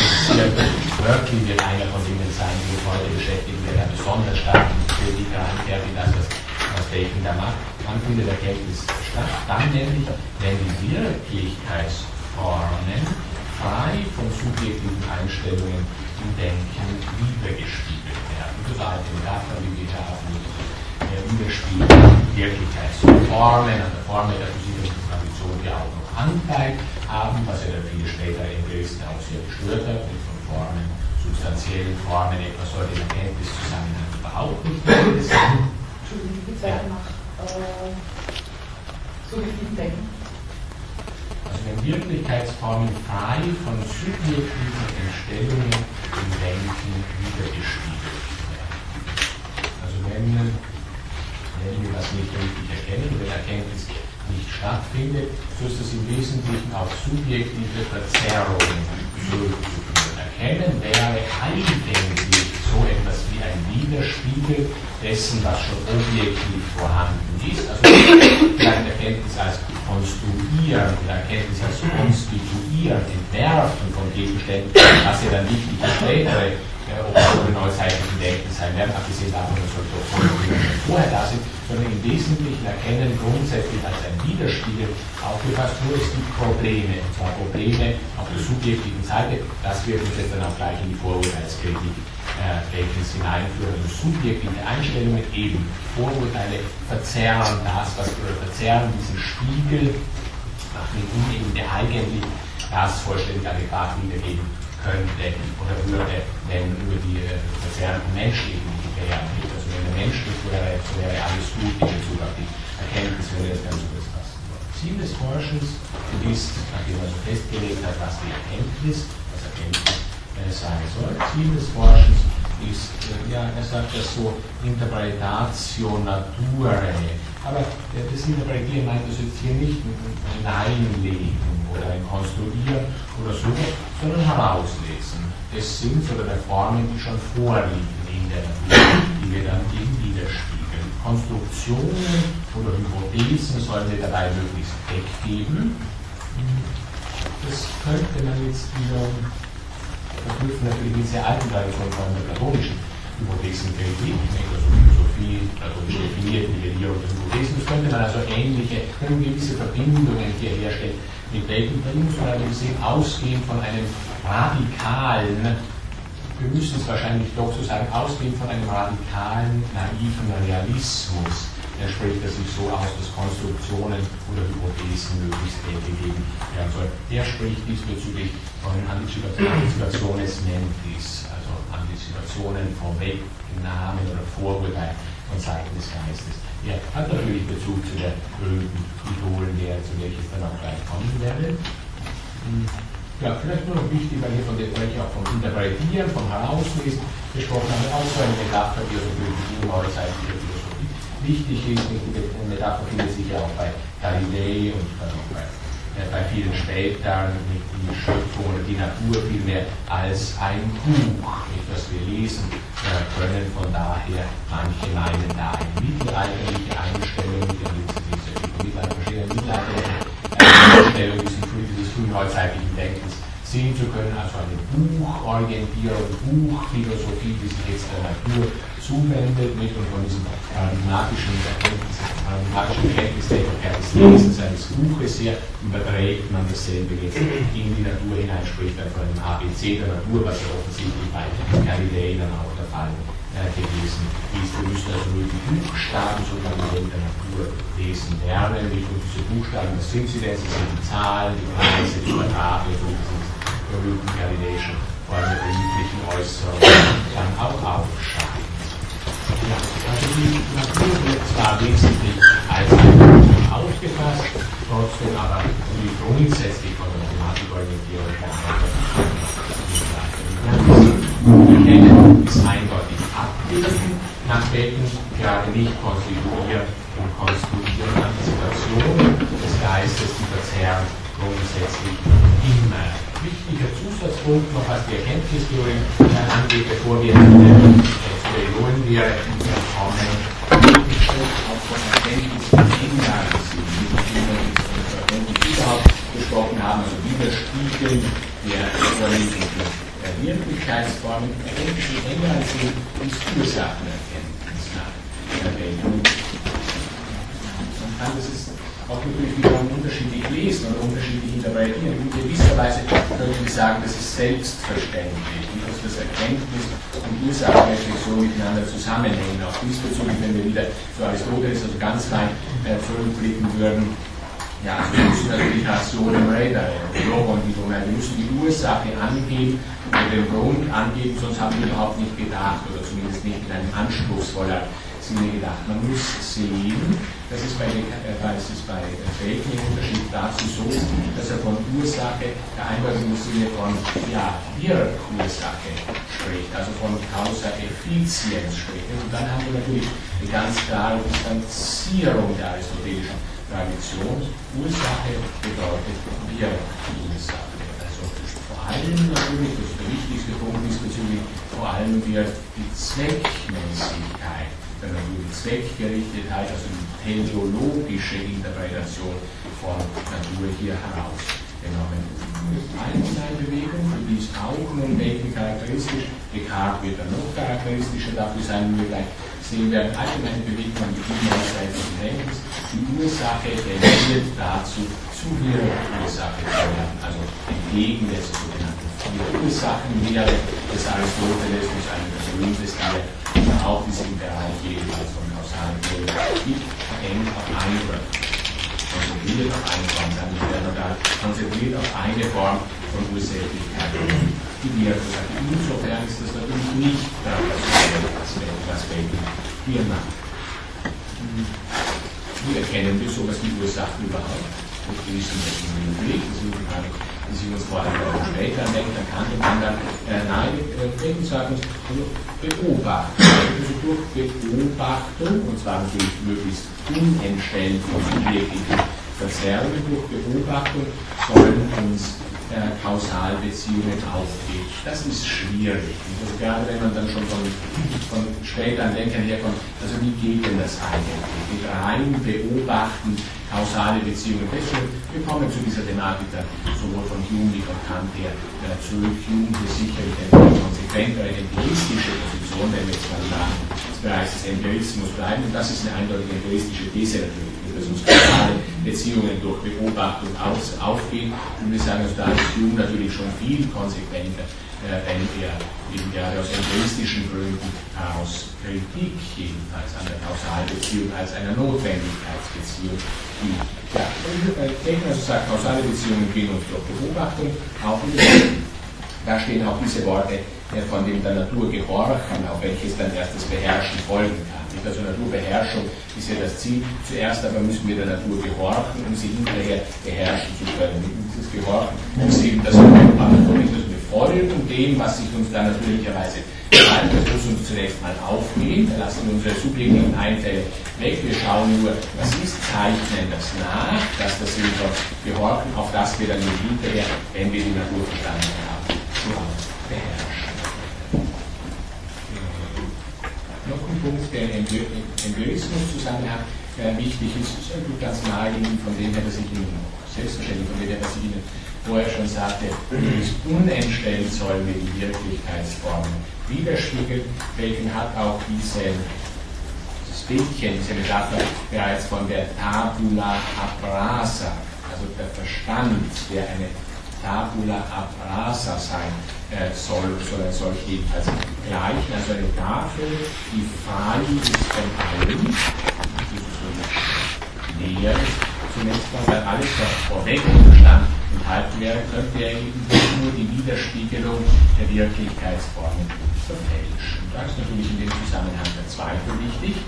S1: Berkeley wird einer von denen sein, die uns heute beschäftigen, der besonders stark Kritik reinfährt, in das, was, was Bacon da macht. Wann findet Erkenntnis statt? Dann nämlich, wenn die Wirklichkeitsformen frei von subjektiven Einstellungen im Denken wiedergespiegelt werden. Das alte Metapher, die wir haben, widerspiegelt Wirklichkeitsformen, an der Form der physischen Tradition, die noch Anteil haben, was ja dann viele spätere Empiristen auch sehr gestört hat, und von Formen, substanziellen Formen, etwas sollte in Erkenntniszusammenhang überhaupt nicht sein.
S2: Entschuldigung, die zweite nach äh, subjektiven Denken.
S1: Also wenn Wirklichkeitsformen frei von subjektiven Entstellungen im Denken wiedergespiegelt werden. Also wenn, wenn wir das nicht richtig erkennen, wenn Erkenntnis nicht stattfindet, so ist es im Wesentlichen auf subjektive Verzerrungen. Erkennen wäre eigentlich so etwas wie ein Widerspiegel dessen, was schon objektiv vorhanden ist. Also vielleicht Erkenntnis als Konstruieren, Erkenntnis als Konstituieren, Entwerfen von Gegenständen, was ja dann wichtig ist, spätere Optionen neuzeitlichen Denken sein werden, abgesehen davon, dass Optionen vorher da sind, sondern im Wesentlichen erkennen grundsätzlich aufgefasst, nur es gibt Probleme, und zwar Probleme auf der subjektiven Seite, das wird uns jetzt dann auch gleich in die Vorurteilskritik äh, Bacons hineinführen, subjektive Einstellungen eben, Vorurteile verzerren das, was oder verzerren diesen Spiegel, machen ihn uneben, der eigentlich das vollständig adäquat wiedergeben könnte oder würde, wenn über die äh, verzerrten menschlichen wären. Also wenn der Mensch nicht wäre, wäre alles gut in Bezug auf die Erkenntnis, würde das ganz gut passen. Ziel des Forschens ist, nachdem er so festgelegt hat, was die Erkenntnis, was Erkenntnis äh, sein soll, Ziel des Forschens ist, äh, ja, er sagt das so, Interpretatio Naturae. Aber äh, das Interpretieren meint das jetzt hier nicht hineinlegen oder ein Konstruieren oder so, sondern herauslesen des Sinns oder der Formen, die schon vorliegen in der Natur, die wir dann eben widerspiegeln. Konstruktionen oder Hypothesen sollen wir dabei möglichst weggeben. Das könnte man jetzt wieder verknüpfen natürlich mit sehr alten Traditionen, allem der platonischen Hypothesenkritik, also Philosophie, platonisch definiert, Nivellierung der Hypothesen. Das könnte man also ähnliche, gewisse Verbindungen hier herstellen mit man allerdings sehen, ausgehend von einem radikalen, wir müssen es wahrscheinlich doch so sagen, ausgehend von einem radikalen, naiven Realismus. Er spricht das sich so aus, dass Konstruktionen oder Hypothesen möglichst weggegeben werden sollen. Er spricht diesbezüglich von Anticipationes mentis, also Antizipationen Vorwegnahmen oder Vorurteilen von Seiten des Geistes. Er hat natürlich Bezug zu der berühmten Idolenlehre, zu welcher ich dann auch gleich kommen werde. Ja, vielleicht nur noch wichtig, weil hier von der Sprecher auch vom Interpretieren, vom Herauslesen gesprochen haben, auch so eine Metapher, die also für die neuzeitliche Philosophie wichtig ist. Die Metapher findet sich ja auch bei Galilei und dann auch bei, äh, bei vielen späteren, nicht die Schöpfung oder die Natur vielmehr als ein Buch, nicht, das wir lesen äh, können. Von daher, manche meinen da eine mittelalterliche Einstellung, die mittelalterliche Einstellung, die sind dieses frühneuzeitlichen Denkens sehen zu können, also eine Buchorientierung, Buchphilosophie, die sich jetzt der Natur zuwendet, mit und von diesem paradigmatischen Erkenntnis, paradigmatischen Erkenntnistätigkeit des Lesens eines Buches her, überträgt man dasselbe jetzt in die Natur hinein, spricht dann von einem ABC der Natur, was ja offensichtlich bei Galilei dann auch der Fall äh, gewesen ist. Wir müssen also nur die Buchstaben sozusagen der Natur lesen lernen, nicht nur diese Buchstaben, was sind sie denn? Sie sind die Zahlen, die Preise, die Quadrate, so diese berühmten galileischen Formen der belieblichen Äußerung dann auch aufschreiben. Zwar wesentlich als ein aufgefasst, trotzdem aber grundsätzlich von der Mathematikorientierung erkennen, ist eindeutig abbilden, nach welchen gerade nicht konstituieren und konstruieren Antizipation des Geistes, die verzerren grundsätzlich immer. Wichtiger Zusatzpunkt noch, was die Erkenntnistheorie angeht, bevor wir zu den Theorien wir kommen, auch von Erkenntnisgegenlagen sind, die wir überhaupt gesprochen haben, also Widerspiegeln der vorliegenden Wirklichkeitsformen, die enger sind, ist Ursachenerkenntnis nach der Welt kann das ist auch natürlich wiederum unterschiedlich lesen oder unterschiedlich interpretieren. In gewisser Weise könnte ich sagen, das ist selbstverständlich, das Erkenntnis und Ursachenreflexion miteinander zusammenhängen. Auch diesbezüglich, wenn wir wieder zu Aristoteles also ganz rein äh, zurückblicken würden, ja, wir müssen natürlich Ratione Radar, Logon, die wir müssen die Ursache angeben und den Grund angeben, sonst haben wir überhaupt nicht gedacht oder zumindest nicht in einem anspruchsvoller Sinne gedacht. Man muss sehen, dass es bei, äh, dass es bei Felgen im Unterschied dazu so ist, dass er von Ursache der Sinne von ja, Wirkursache spricht, also von Causa Effizienz spricht. Und dann haben wir natürlich eine ganz klare Distanzierung der aristotelischen Tradition. Ursache bedeutet Wirkursache. Also vor allem natürlich, das ist der wichtigste Punkt diesbezüglich, vor allem wird die Zweckmäßigkeit die Zweckgerichtetheit, also die teleologische Interpretation von Natur hier herausgenommen. Für die ist auch nun Denken charakteristisch. Descartes wird dann noch charakteristischer dafür sein, wir gleich sehen werden. Allgemeine Bewegung an die vielseitigen Denkens. Die Ursache tendiert dazu, zu ihrer Ursache zu werden, also entgegen des sogenannten vier Ursachenlehre des Aristoteles, das eine der auch diesen Bereich jedenfalls von kausalen Theorie eng auf eine konzentriert auf eine Form, sagen wir werden da. Konzentriert auf eine Form von Ursächlichkeit. Die Wirkung. Insofern ist das natürlich nicht das, was Welten hier macht. Wie erkennen wir sowas wie Ursachen überhaupt? Wir wissen das möglich, das die uns vor allem später denken, dann kannte man dann äh, nahe denken, sagen, also beobachten. Durch Beobachtung, und zwar natürlich möglichst unentstellt von subjektiven Verzerrungen, durch Beobachtung sollen uns äh, Kausalbeziehungen aufgehen. Das ist schwierig. Also gerade wenn man dann schon von, von späteren Denkern herkommt, also wie geht denn das eigentlich? Mit rein beobachten, kausale Beziehungen feststellen. Wir kommen zu dieser Thematik dann sowohl von Hume wie von Kant her äh, zurück. Hume hier sicherlich eine konsequentere empiristische Position, wenn wir jetzt mal sagen, des Bereichs des Empirismus bleiben. Und das ist eine eindeutige empiristische These natürlich, dass uns kausale Beziehungen durch Beobachtung aus, aufgehen. Und wir sagen, da ist Hume natürlich schon viel konsequenter äh, wenn er eben gerade aus empiristischen Gründen aus Kritik jedenfalls an der Kausalbeziehung als einer Notwendigkeitsbeziehung gibt. Ja, Gegner also sagt, kausale Beziehungen gehen uns durch Beobachtung auch da stehen auch diese Worte von dem der Natur gehorchen, auf welches dann erst das Beherrschen folgen kann. Also Naturbeherrschung ist ja das Ziel. Zuerst aber müssen wir der Natur gehorchen, um sie hinterher beherrschen zu können. Dieses Gehorchen ist eben das Beobachtung folgen dem, was sich uns dann natürlicherweise treibt. Das muss uns zunächst mal aufgehen. Da lassen wir unsere subjektiven Einfälle weg. Wir schauen nur, was ist, zeichnen das nach, dass das wir gehorchen, auf das wir dann hinterher, wenn wir die Natur verstanden haben, zu beherrschen. Noch ein Punkt, der im Empirismus-Zusammenhang äh, wichtig ist, ist ganz naheliegend von dem her, dass ich Ihnen selbstverständlich von dem her, dass ich Ihnen wo er schon sagte, dieses unentstellt soll mir die Wirklichkeitsformen widerspiegeln. Bacon hat auch diese, dieses Bildchen, diese Metapher bereits von der Tabula abrasa, also der Verstand, der eine Tabula abrasa sein äh, soll, soll er solch jedenfalls gleichen, also eine Tafel, die frei ist von allem, die so leer ist, zunächst mal, weil alles, was vorweg im Verstand enthalten wäre, könnte er eben nur die Widerspiegelung der Wirklichkeitsformen verfälschen. Da ist natürlich in dem Zusammenhang der zweite wichtig,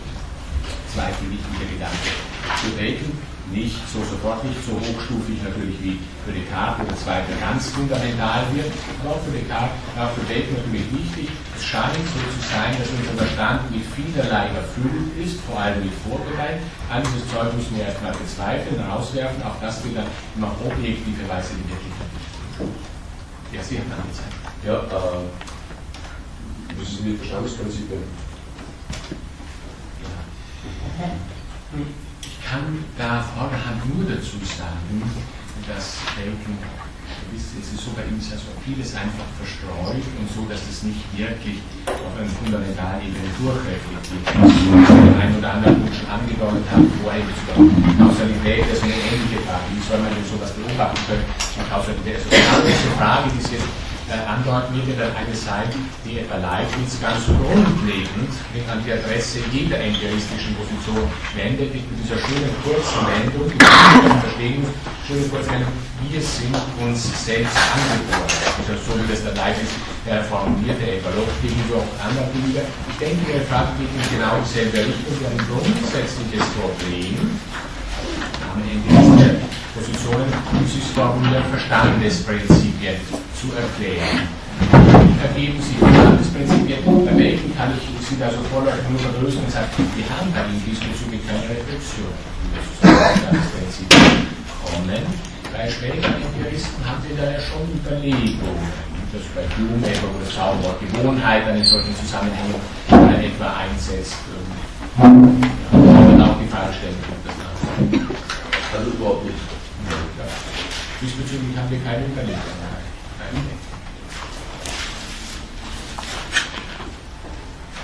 S1: zweite wichtige Gedanke zu Bacon, nicht so sofort nicht so hochstufig natürlich wie für Descartes, wo der zweite ganz fundamental wird, aber auch für Descartes, auch für Bacon natürlich wichtig. Es scheint so zu sein, dass unser Verstand mit vielerlei erfüllt ist, vor allem mit Vorbereitung. All dieses Zeug müssen wir erstmal bezweifeln, rauswerfen, auch das wird dann immer objektive Weise die Wirklichkeit. Ja, Sie haben angezeigt.
S3: Ja, äh, das sind die Verstandesprinzipien.
S1: Ja. Ich kann da vorderhand nur dazu sagen, dass Bacon, es ist bei ihm ja so vieles einfach verstreut und so, dass es nicht wirklich auf einer fundamentalen Ebene durchreflektiert ist. Den einen oder anderen Punkt schon angedeutet hat, er eben zur Kausalität, also eine ähnliche Frage, wie soll man denn sowas beobachten können? Kausalität, also diese Frage, die Sie jetzt andeuten, wird ja dann eine sein, die etwa Leibniz ganz grundlegend an die Adresse jeder empiristischen Position wendet, mit dieser schönen kurzen Wendung, die wir verstehen, schöne kurze Wendung, wir sind uns selbst angeboren. Also so wie das der Leibniz äh, formuliert, der etwa Loch gegenüber auch anderer Bilder. Ich denke, Ihre Frage geht in genau dieselbe Richtung. Wir haben ein grundsätzliches Problem, am Ende dieser Positionen, die sich formulieren, Verstandesprinzipien zu erklären. Ergeben sich Verstandesprinzipien, bei welchen kann ich Sie da so voller nur vergrößern und sagen, wir haben bei Ihnen diesbezüglich keine Reflexion. Kommen. Bei späteren Empiristen haben Sie da ja schon Überlegungen das bei wo das Zauberwort Gewohnheit in solchen Zusammenhängen etwa einsetzt. Ja, und auch die Fragestellung das nach.
S3: Also überhaupt nicht.
S1: Ja. Diesbezüglich haben wir keine Überlegungen.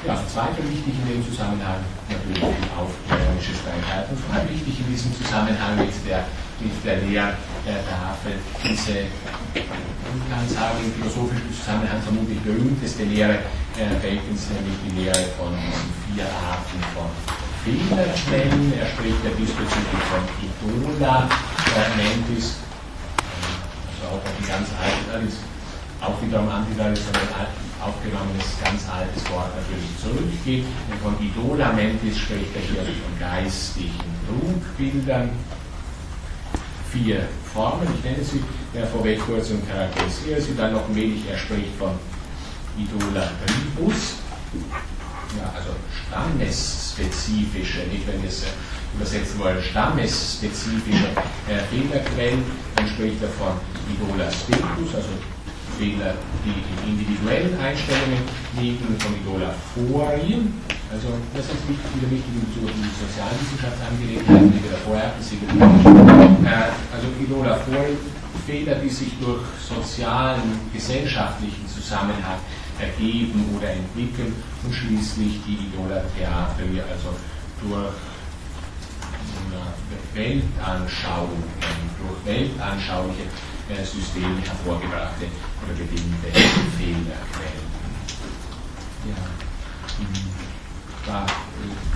S1: Ja, zweiter wichtig in dem Zusammenhang natürlich die aufklärerische Freiheit und vor allem wichtig in diesem Zusammenhang mit der, mit der Lehrtafel diese, man kann sagen, im philosophischen Zusammenhang vermutlich berühmteste Lehre äh, Bacons, nämlich die Lehre von vier Arten von Fehlerquellen. Er spricht ja diesbezüglich von Idola äh, Mentis, also auch ein ganz altes, auch wiederum antitraditionell aufgenommenes, ganz altes Wort natürlich zurückgeht. Und von Idola Mentis spricht er hier von geistigen Trugbildern. Vier Formen, ich nenne sie ja, vorweg kurz und charakterisiere sie dann noch ein wenig. Er spricht von Idola Tribus, ja, also stammesspezifische, nicht wenn wir es übersetzen wollen, stammesspezifische Fehlerquellen, dann spricht er von Idola also Fehler, die in individuellen Einstellungen liegen, von Idola Forien, also das ist wichtig, wieder wichtig in Bezug auf die Sozialwissenschaftsangelegenheiten, die wir davor hatten, Sie also Idola Forien, Fehler, die sich durch sozialen, gesellschaftlichen Zusammenhang ergeben oder entwickeln und schließlich die Idola-Theater, also durch Weltanschauungen, durch weltanschauliche äh, Systeme hervorgebrachte oder bedingte Fehlerquellen. Ja. Hm. Da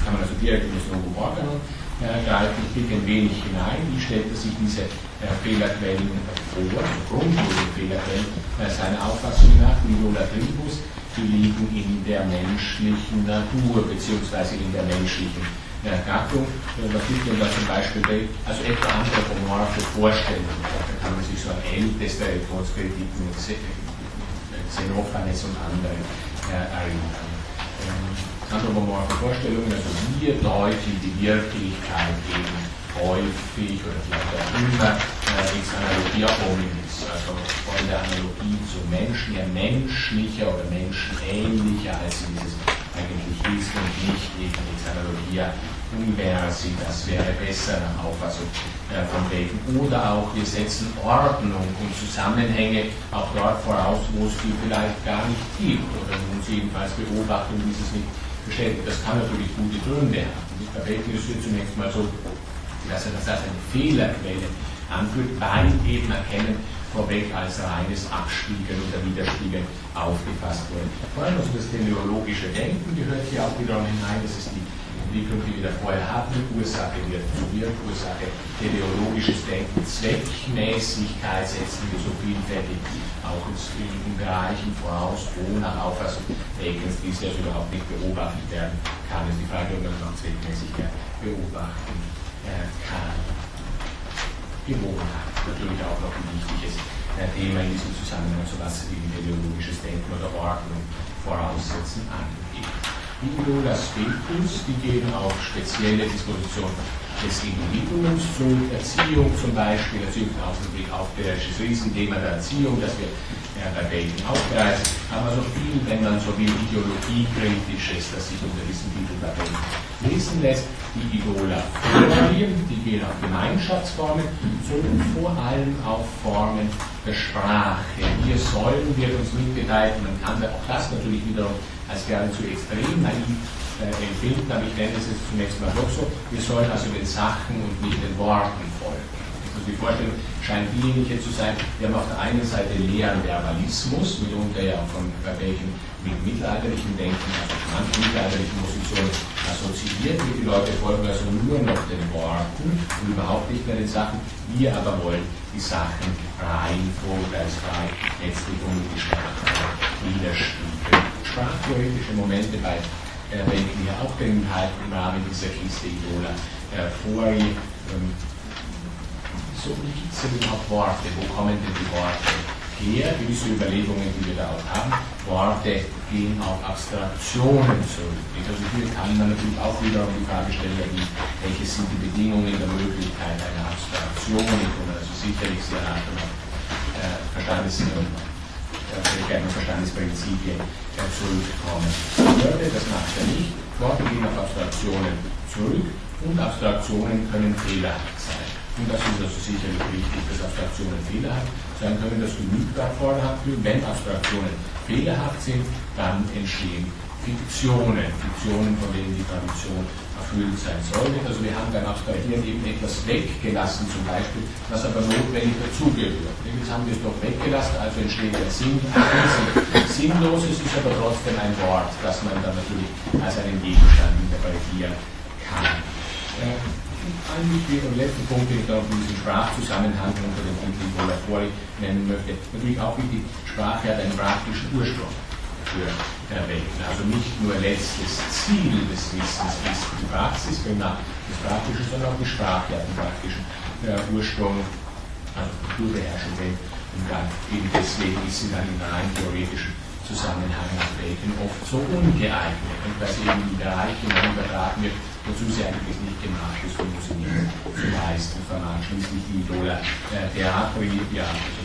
S1: kann man also direkt in das Logo Organon greifen. Ich blicke ein wenig hinein. Wie stellt er sich diese äh, Fehlerquellen vor, grundlegende Fehlerquellen äh, seiner Auffassung nach, die Tribus, die liegen in der menschlichen Natur beziehungsweise in der menschlichen äh, Gattung. Gibt denn da zum Beispiel, also etwa anthropomorphe Vorstellungen, da kann man sich so an älteste Religionskritik mit Xenophanes und anderen erinnern. Ähm, anthropomorphe Vorstellungen, also wir deuten die Wirklichkeit eben häufig oder vielleicht auch immer äh, ins Analogia hominis, also von der Analogie zum Menschen, ja menschlicher oder menschenähnlicher als dieses eigentlich ist und nicht die Analogia inversi, das wäre besser nach Auffassung äh, von Bacon. Oder auch wir setzen Ordnung und Zusammenhänge auch dort voraus, wo es die vielleicht gar nicht gibt oder wo uns jedenfalls Beobachtung dieses nicht bestätigt. Das kann natürlich gute Gründe haben. Bei Bacon ist es zunächst mal so, dass er das als eine Fehlerquelle anführt, weil eben erkennen vorweg als reines Abspiegeln oder Widerspiegeln aufgefasst wurde. Vor allem also das teleologische Denken gehört hier auch wiederum hinein, das ist die Entwicklung, die wir da vorher hatten, Ursache wird zu Ursache, teleologisches Denken, Zweckmäßigkeit setzen wir so vielfältig auch in, in Bereichen voraus, wo nach Auffassung Bacons dies ja überhaupt nicht beobachtet werden kann. Ist die Frage, ob man nach Zweckmäßigkeit beobachten äh, kann. Gewohnheit, natürlich auch noch ein wichtiges äh, Thema in diesem Zusammenhang, so was ideologisches Denken oder Ordnung voraussetzen angeht. Idolas Spiritus, die gehen auf spezielle Dispositionen des Individuums zurück, Erziehung zum Beispiel, Erziehung im Außenblick auf das Riesenthema der Erziehung, das wir ja, bei Bacon aufgreifen, aber so viel, wenn man so will, Ideologiekritisches, das sich unter diesem Titel bei Bacon lesen lässt. Die Idola Formen, die gehen auf Gemeinschaftsformen, sondern vor allem auf Formen der Sprache. Hier sollen wir uns mitgeteilt, man kann auch das natürlich wiederum als geradezu extrem naiv äh, empfinden, aber ich nenne es jetzt zunächst mal doch so, wir sollen also den Sachen und nicht den Worten folgen. Also die Vorstellung scheint diejenige zu sein, wir haben auf der einen Seite leeren Verbalismus, mitunter ja auch von welchen mit mittelalterlichen Denken, also manchen mittelalterlichen Positionen assoziiert. Die Leute folgen also nur noch den Worten und überhaupt nicht mehr den Sachen. Wir aber wollen die Sachen rein vorurteilsfrei letztlich um die Sprache widerspiegeln. Sprachtheoretische Momente bei äh, welchen wir auch den enthalten im Rahmen dieser Kiste Idola äh, vor. Ähm, so, gibt es denn überhaupt Worte? Wo kommen denn die Worte her? Gewisse Überlegungen, die wir da auch haben. Worte gehen auf Abstraktionen zurück. Also hier kann man natürlich auch wieder die Frage stellen, welche sind die Bedingungen der Möglichkeit einer Abstraktion? Ich also sicherlich sehr hart auf äh, Verstandes, äh, Verstandesprinzipien zurückkommen. Würde, das macht er nicht. Worte gehen auf Abstraktionen zurück und Abstraktionen können fehlerhaft sein. Und das ist also sicherlich wichtig, dass Abstraktionen fehlerhaft sein können. Das genügt auch vorhaben. Wenn Abstraktionen fehlerhaft sind, dann entstehen Fiktionen, Fiktionen, von denen die Tradition erfüllt sein sollte. Also wir haben beim Abstrahieren eben etwas weggelassen, zum Beispiel, was aber notwendig dazugehört. Jetzt haben wir es doch weggelassen, also entsteht der Sinn. Sinnloses ist aber trotzdem ein Wort, das man dann natürlich als einen Gegenstand interpretieren kann. Äh, ein wichtiger und letzter Punkt, den ich da auf diesen Sprachzusammenhang unter dem Titel Volatori nennen möchte. Natürlich auch wichtig, Sprache hat einen praktischen Ursprung für Erwähnen. Also nicht nur letztes Ziel des Wissens ist die Praxis, genau das Praktische, sondern auch die Sprache hat einen praktischen äh, Ursprung, also Kulturbeherrschung. Und dann eben deswegen ist sie dann in rein theoretischen Zusammenhang nach Bacon oft so ungeeignet und dass eben die Bereiche übertragen wird, wozu sie eigentlich nicht gemacht ist, um sie nicht zu leisten vermag. Schließlich die Idola äh, Theatri, ja, also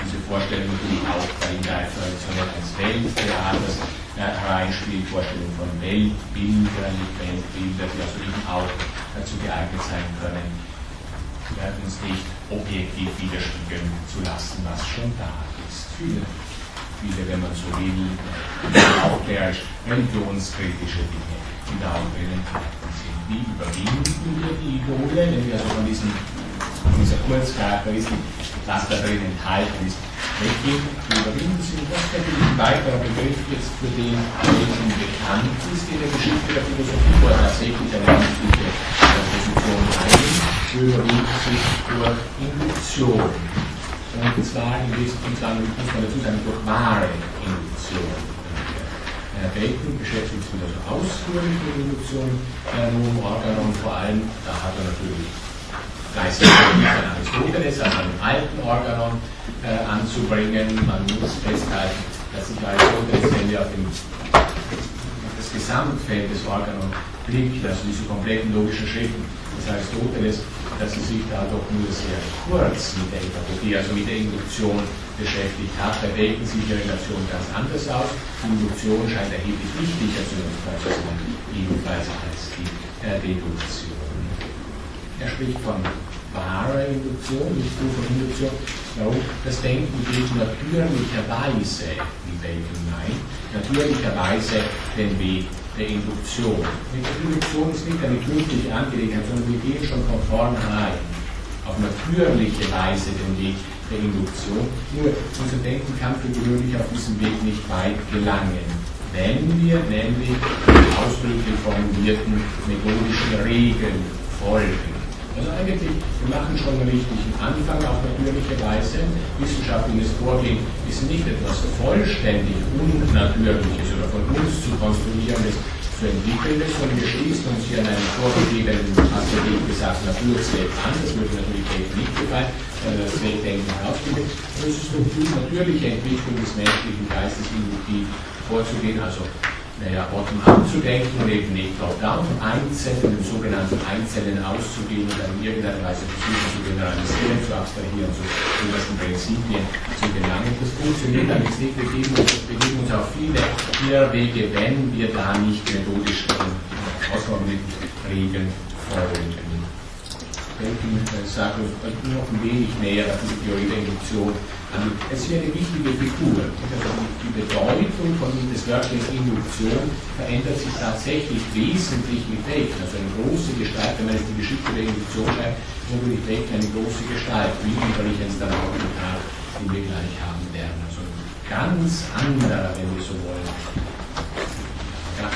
S1: diese Vorstellung natürlich auch bei ihm traditionell als Welttheaters äh, reinspielt, Vorstellung von Weltbildern, Weltbilder, die also eben auch dazu geeignet sein können, uns nicht objektiv widerspiegeln zu lassen, was schon da ist. Viele viele, wenn man so will, aufklärerisch religionskritische Dinge, die da auch Wie überwinden wir die Idole, wenn wir also von, diesem, von dieser Kurzcharakteristik, was da drin enthalten ist, weggehen? Wie überwinden sie? Das ist ein weiterer Begriff jetzt für den, welchen bekannt ist in der Geschichte der Philosophie, wo er tatsächlich eine wichtige Position einnimmt, überwinden sich durch Induktion und zwar in Wesentlichen muss man dazu sagen, durch wahre Induktion. Bacon beschäftigt sich also mit Induktion, Herr Noam Organon vor allem, da hat er natürlich fleißig an Aristoteles, an einem alten Organon äh, anzubringen. Man muss festhalten, dass sich Aristoteles, wenn wir auf, auf das Gesamtfeld des Organon blickt, also diese kompletten logischen Schriften des Aristoteles, dass sie sich da doch nur sehr kurz mit der Empathie, also mit der Induktion beschäftigt hat. Bei Bacon sieht die Relation ganz anders aus. Die Induktion scheint erheblich wichtiger zu sein, ebenfalls als die Deduktion. Er spricht von wahrer Induktion, nicht nur von Induktion. Warum? Das Denken geht natürlicherweise, wie Bacon meint, natürlicherweise den Weg der Induktion. Die Induktion ist nicht eine künstliche Angelegenheit, sondern wir gehen schon von vornherein auf natürliche Weise den Weg der Induktion. Nur unser Denken kann für gewöhnlich auf diesem Weg nicht weit gelangen, wenn wir nämlich die ausdrücklich formulierten methodischen Regeln folgen. Also eigentlich, wir machen schon einen richtigen Anfang auf natürliche Weise. Wissenschaftliches Vorgehen ist nicht etwas vollständig Unnatürliches oder von uns zu konstruierendes, zu entwickeln sondern wir schließen uns hier an einen vorgegebenen, hast du eben gesagt, Naturzweck an. Das würde natürlich nicht gefallen, weil das Zweckdenken herausfindet. Und es ist eine natürliche Entwicklung des menschlichen Geistes, induktiv vorzugehen, also naja, bottom-up zu denken und eben nicht top-down, Einzelnen, sogenannten Einzelnen auszugehen und dann in irgendeiner Weise versuchen zu generalisieren, zu abstrahieren, zu obersten Prinzipien zu gelangen. Das funktioniert allerdings nicht. Wir begeben uns, begeben uns auf viele Irrwege, wenn wir da nicht methodisch ausformulierten Regeln folgen. Denken sagt uns noch ein wenig näher auf die Theorie der Induktion es ist eine wichtige Figur. Die Bedeutung von des Wörtchens Induktion verändert sich tatsächlich wesentlich mit Bacon. Also eine große Gestalt, wenn man jetzt die Geschichte der Induktion schreibt, ist natürlich Bacon eine große Gestalt, wie übrigens dann auch im Tag, den wir gleich haben werden. Also ein ganz anderer, wenn wir so wollen,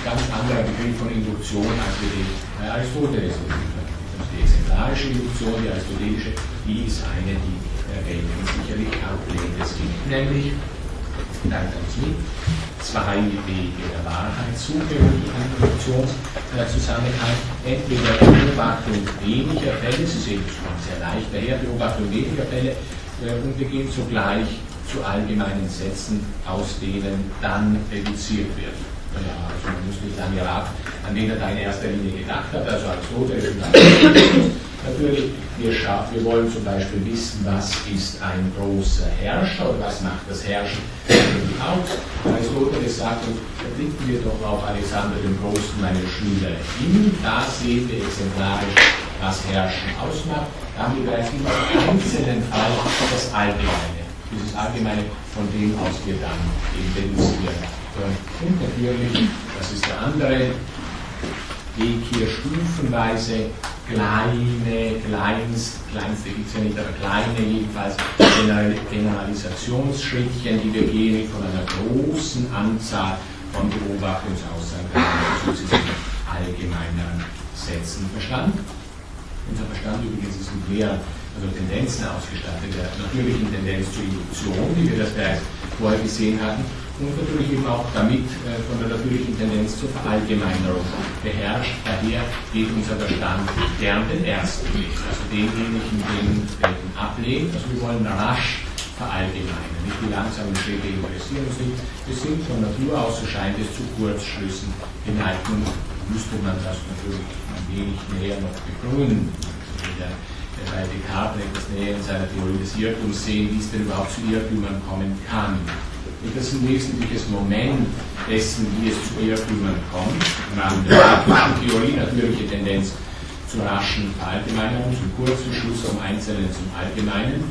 S1: ganz anderer Begriff von Induktion, als wir den bei Die exemplarische Induktion, die aristotelische, die ist eine, die Bacon sicherlich ablehnt. Es gibt nämlich, teilt uns mit, zwei Wege der Wahrheitssuche und die Konstruktionszusammenhang. Entweder Beobachtung weniger Fälle, Sie sehen es schon sehr leicht daher, Beobachtung weniger Fälle, äh, und wir gehen zugleich zu allgemeinen Sätzen, aus denen dann reduziert wird. Ja, also man muss nicht lange raten, an den er da in erster Linie gedacht hat, also Aristoteles und Natürlich, wir, schaffen, wir wollen zum Beispiel wissen, was ist ein großer Herrscher oder was macht das Herrschen aus. Aristoteles sagt uns, blicken wir doch auf Alexander den Großen, meine Schüler, hin. Da sehen wir exemplarisch, was Herrschen ausmacht. Da haben wir bereits im einzelnen Fall das Allgemeine. Dieses Allgemeine, von dem aus wir dann eben deduzieren natürlich, das ist der andere Weg hier stufenweise kleine, kleinst, kleinste gibt es ja nicht, aber kleine jedenfalls Generalisationsschrittchen, die wir gehen von einer großen Anzahl von Beobachtungsaussagen zu allgemeineren Sätzen. Verstand? Unser Verstand übrigens ist mit mehr also Tendenzen ausgestattet, der natürlichen Tendenz zur Induktion, wie wir das bereits vorher gesehen hatten, und natürlich eben auch damit äh, von der natürlichen Tendenz zur Verallgemeinerung beherrscht. Daher geht unser Verstand gern den ersten Weg, also denjenigen, den Welten ablehnt. Also wir wollen rasch verallgemeinern. Nicht die langsamen Schritte interessieren uns nicht. Wir sind von Natur aus, so scheint es, zu Kurzschlüssen geneigt. Müsste man das natürlich ein wenig näher noch begründen. Der, der bei Descartes etwas näher in seiner Theorie des Irrtums sehen, wie es denn überhaupt zu Irrtümern kommen kann. Und das ist ein wesentliches Moment dessen, wie es zu Irrtümern kommt. Im Rahmen der Theorie natürliche Tendenz zur raschen Verallgemeinerung, zum kurzen Schluss vom Einzelnen zum Allgemeinen.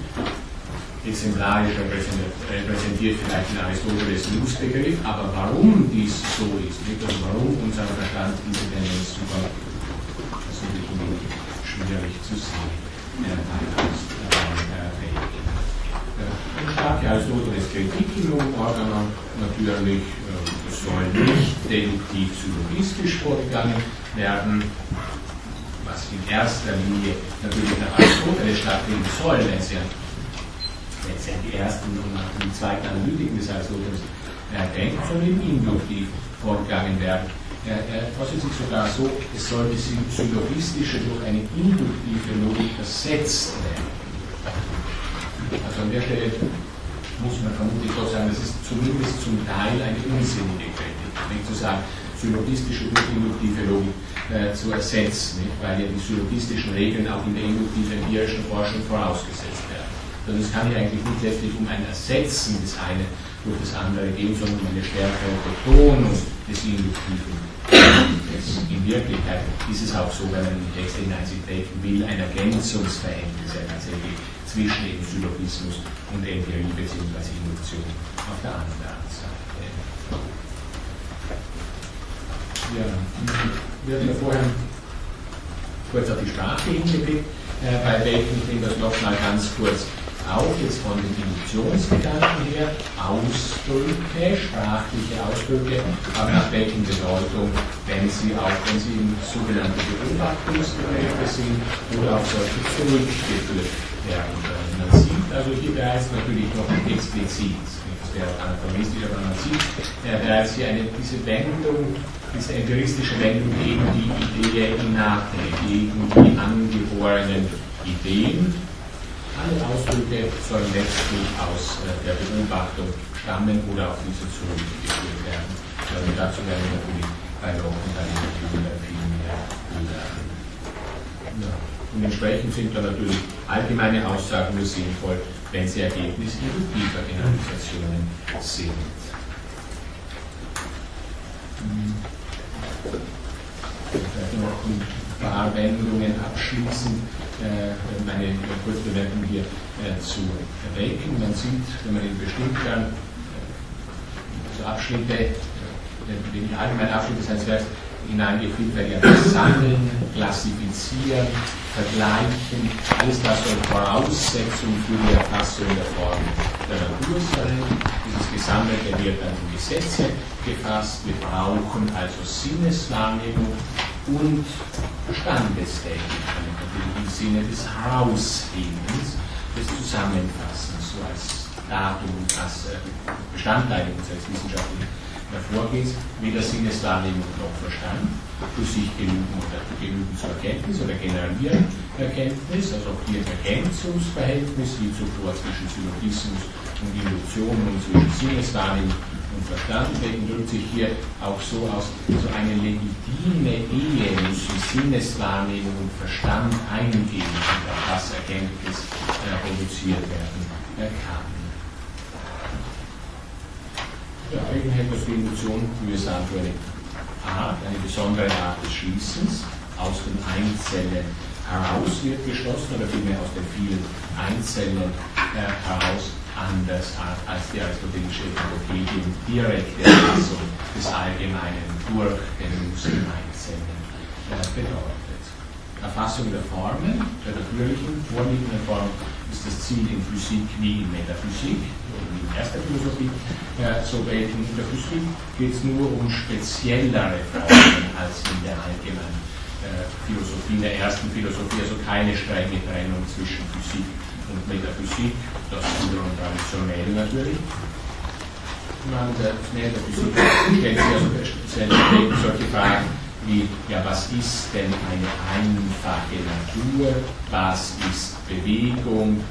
S1: Exemplarisch repräsentiert vielleicht in Aristoteles Lustbegriff, aber warum dies so ist, nicht? Also warum unser Verstand diese Tendenz zukommt, das ist natürlich schwierig zu sehen. Ja, starke Aristoteles Kritik im Organon natürlich äh, soll nicht deduktiv syllogistisch vorgegangen werden, was in erster Linie natürlich nach Aristoteles stattfinden soll, wenn es ja, es ja die ersten und die zweiten Analytiken des Aristoteles denkt, sondern induktiv vorgegangen werden. Er, er sich sogar so, es sollte syllogistische durch eine induktive Logik ersetzt werden. Also an der Stelle muss man vermutlich doch sagen, das ist zumindest zum Teil eine unsinnige Kritik. Nicht zu sagen, syllogistische durch induktive Logik äh, zu ersetzen, nicht? weil ja die syllogistischen Regeln auch in der induktiven empirischen Forschung vorausgesetzt werden. Also es kann ja eigentlich nicht letztlich um ein Ersetzen des einen durch das andere gehen, sondern um eine stärkere Betonung des Induktiven. In Wirklichkeit ist es auch so, wenn man in den Text hineintreten will, ein Ergänzungsverhältnis ja tatsächlich zwischen dem Syllogismus und Empirie bzw. Induktion auf der anderen Seite. Ja, wir hatten ja vorher kurz auf die Sprache hingeblickt. Äh, bei Bacon ich nehme das nochmal ganz kurz auf, jetzt von den Induktionsgedanken her, Ausdrücke, sprachliche Ausdrücke, haben nach Bacon Bedeutung, wenn sie auch, wenn sie in sogenannte Beobachtungsbegriffe sind oder auf solche zurückgeführt werden. Man sieht also hier bereits natürlich noch explizit, das wäre anachronistisch, aber man sieht ja, bereits hier eine, diese Wendung diese empiristische Wendung gegen die Idee Innate, gegen die angeborenen Ideen. Alle Ausdrücke sollen letztlich aus äh, der Beobachtung stammen oder auf diese zurückgeführt werden. Also dazu werden wir natürlich bei Locke und dann viel mehr lernen. Ja. Und entsprechend sind da natürlich allgemeine Aussagen nur sinnvoll, wenn sie Ergebnis induktiver Generalisationen sind. Hm noch ein paar Wendungen abschließen, meine Kurzbemerkung hier äh, zu erwecken. Man sieht, wenn man in bestimmten also Abschnitte, in die allgemeinen Abschnitte seines Werks hineingeführt werden, ja, sammeln, klassifizieren, vergleichen, alles das soll Voraussetzung für die Erfassung der Form der Natur sein. Dieses Gesammelte wird dann in Gesetze gefasst. Wir brauchen also Sinneswahrnehmung und Standesdenken, natürlich im Sinne des Heraushebens, des Zusammenfassens, so als Datum, als äh, Bestandteil unseres wissenschaftlichen Vorgehens, weder Sinneswahrnehmung noch Verstand, für sich genügen oder genügen zur Erkenntnis oder generieren Erkenntnis, also auch hier ein Ergänzungsverhältnis, wie zuvor zwischen Syllogismus und Induktion und zwischen Sinneswahrnehmung und Verstand. Deswegen drückt sich hier auch so aus, so eine legitime Ehe müssen Sinneswahrnehmung und Verstand eingehen, auf das Erkenntnis äh, reduziert werden kann. Eigentlich hält das die wir sagen, für eine Art, eine besondere Art des Schließens aus den Einzelnen heraus wird geschlossen oder vielmehr aus den vielen Einzelnen äh, heraus anders als die aristotelische Epopedia direkte Erfassung des Allgemeinen durch den Muster Einzelnen bedeutet. Erfassung der Formen, der natürlichen, vorliegenden Form, ist das Ziel in Physik wie in Metaphysik, in erster Philosophie. So in der Physik geht es nur um speziellere Formen als in der allgemeinen Philosophie, in der ersten Philosophie, also keine strenge Trennung zwischen Physik Metaphysik, das wiederum traditionell natürlich. Man der Metaphysik stellt sich also speziell solche Fragen wie, ja, was ist denn eine einfache Natur, was ist Bewegung,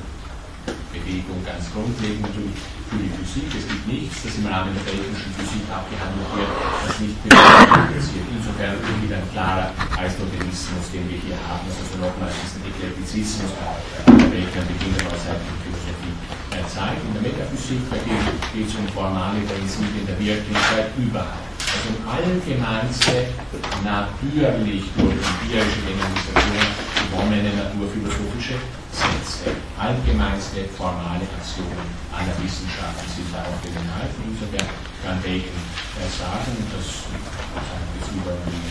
S1: Bewegung ganz grundlegend natürlich für die Physik. Es gibt nichts, das im Rahmen der technischen Physik abgehandelt wird, das nicht interessiert. Insofern wieder ein klarer Aristotelismus, den wir hier haben, also nochmals diesen Eklektizismus, der Weltkern beginnt aber seit der Zeit. In der Metaphysik geht es um formale Prinzipien der Wirklichkeit überhaupt. Also um allgemeinste, natürlich durch empirische Generalisation gewonnene naturphilosophische Sätze. Allgemeinste formale Aktionen aller Wissenschaften sind da auch enthalten. Insofern kann Bacon äh, sagen, das wir über die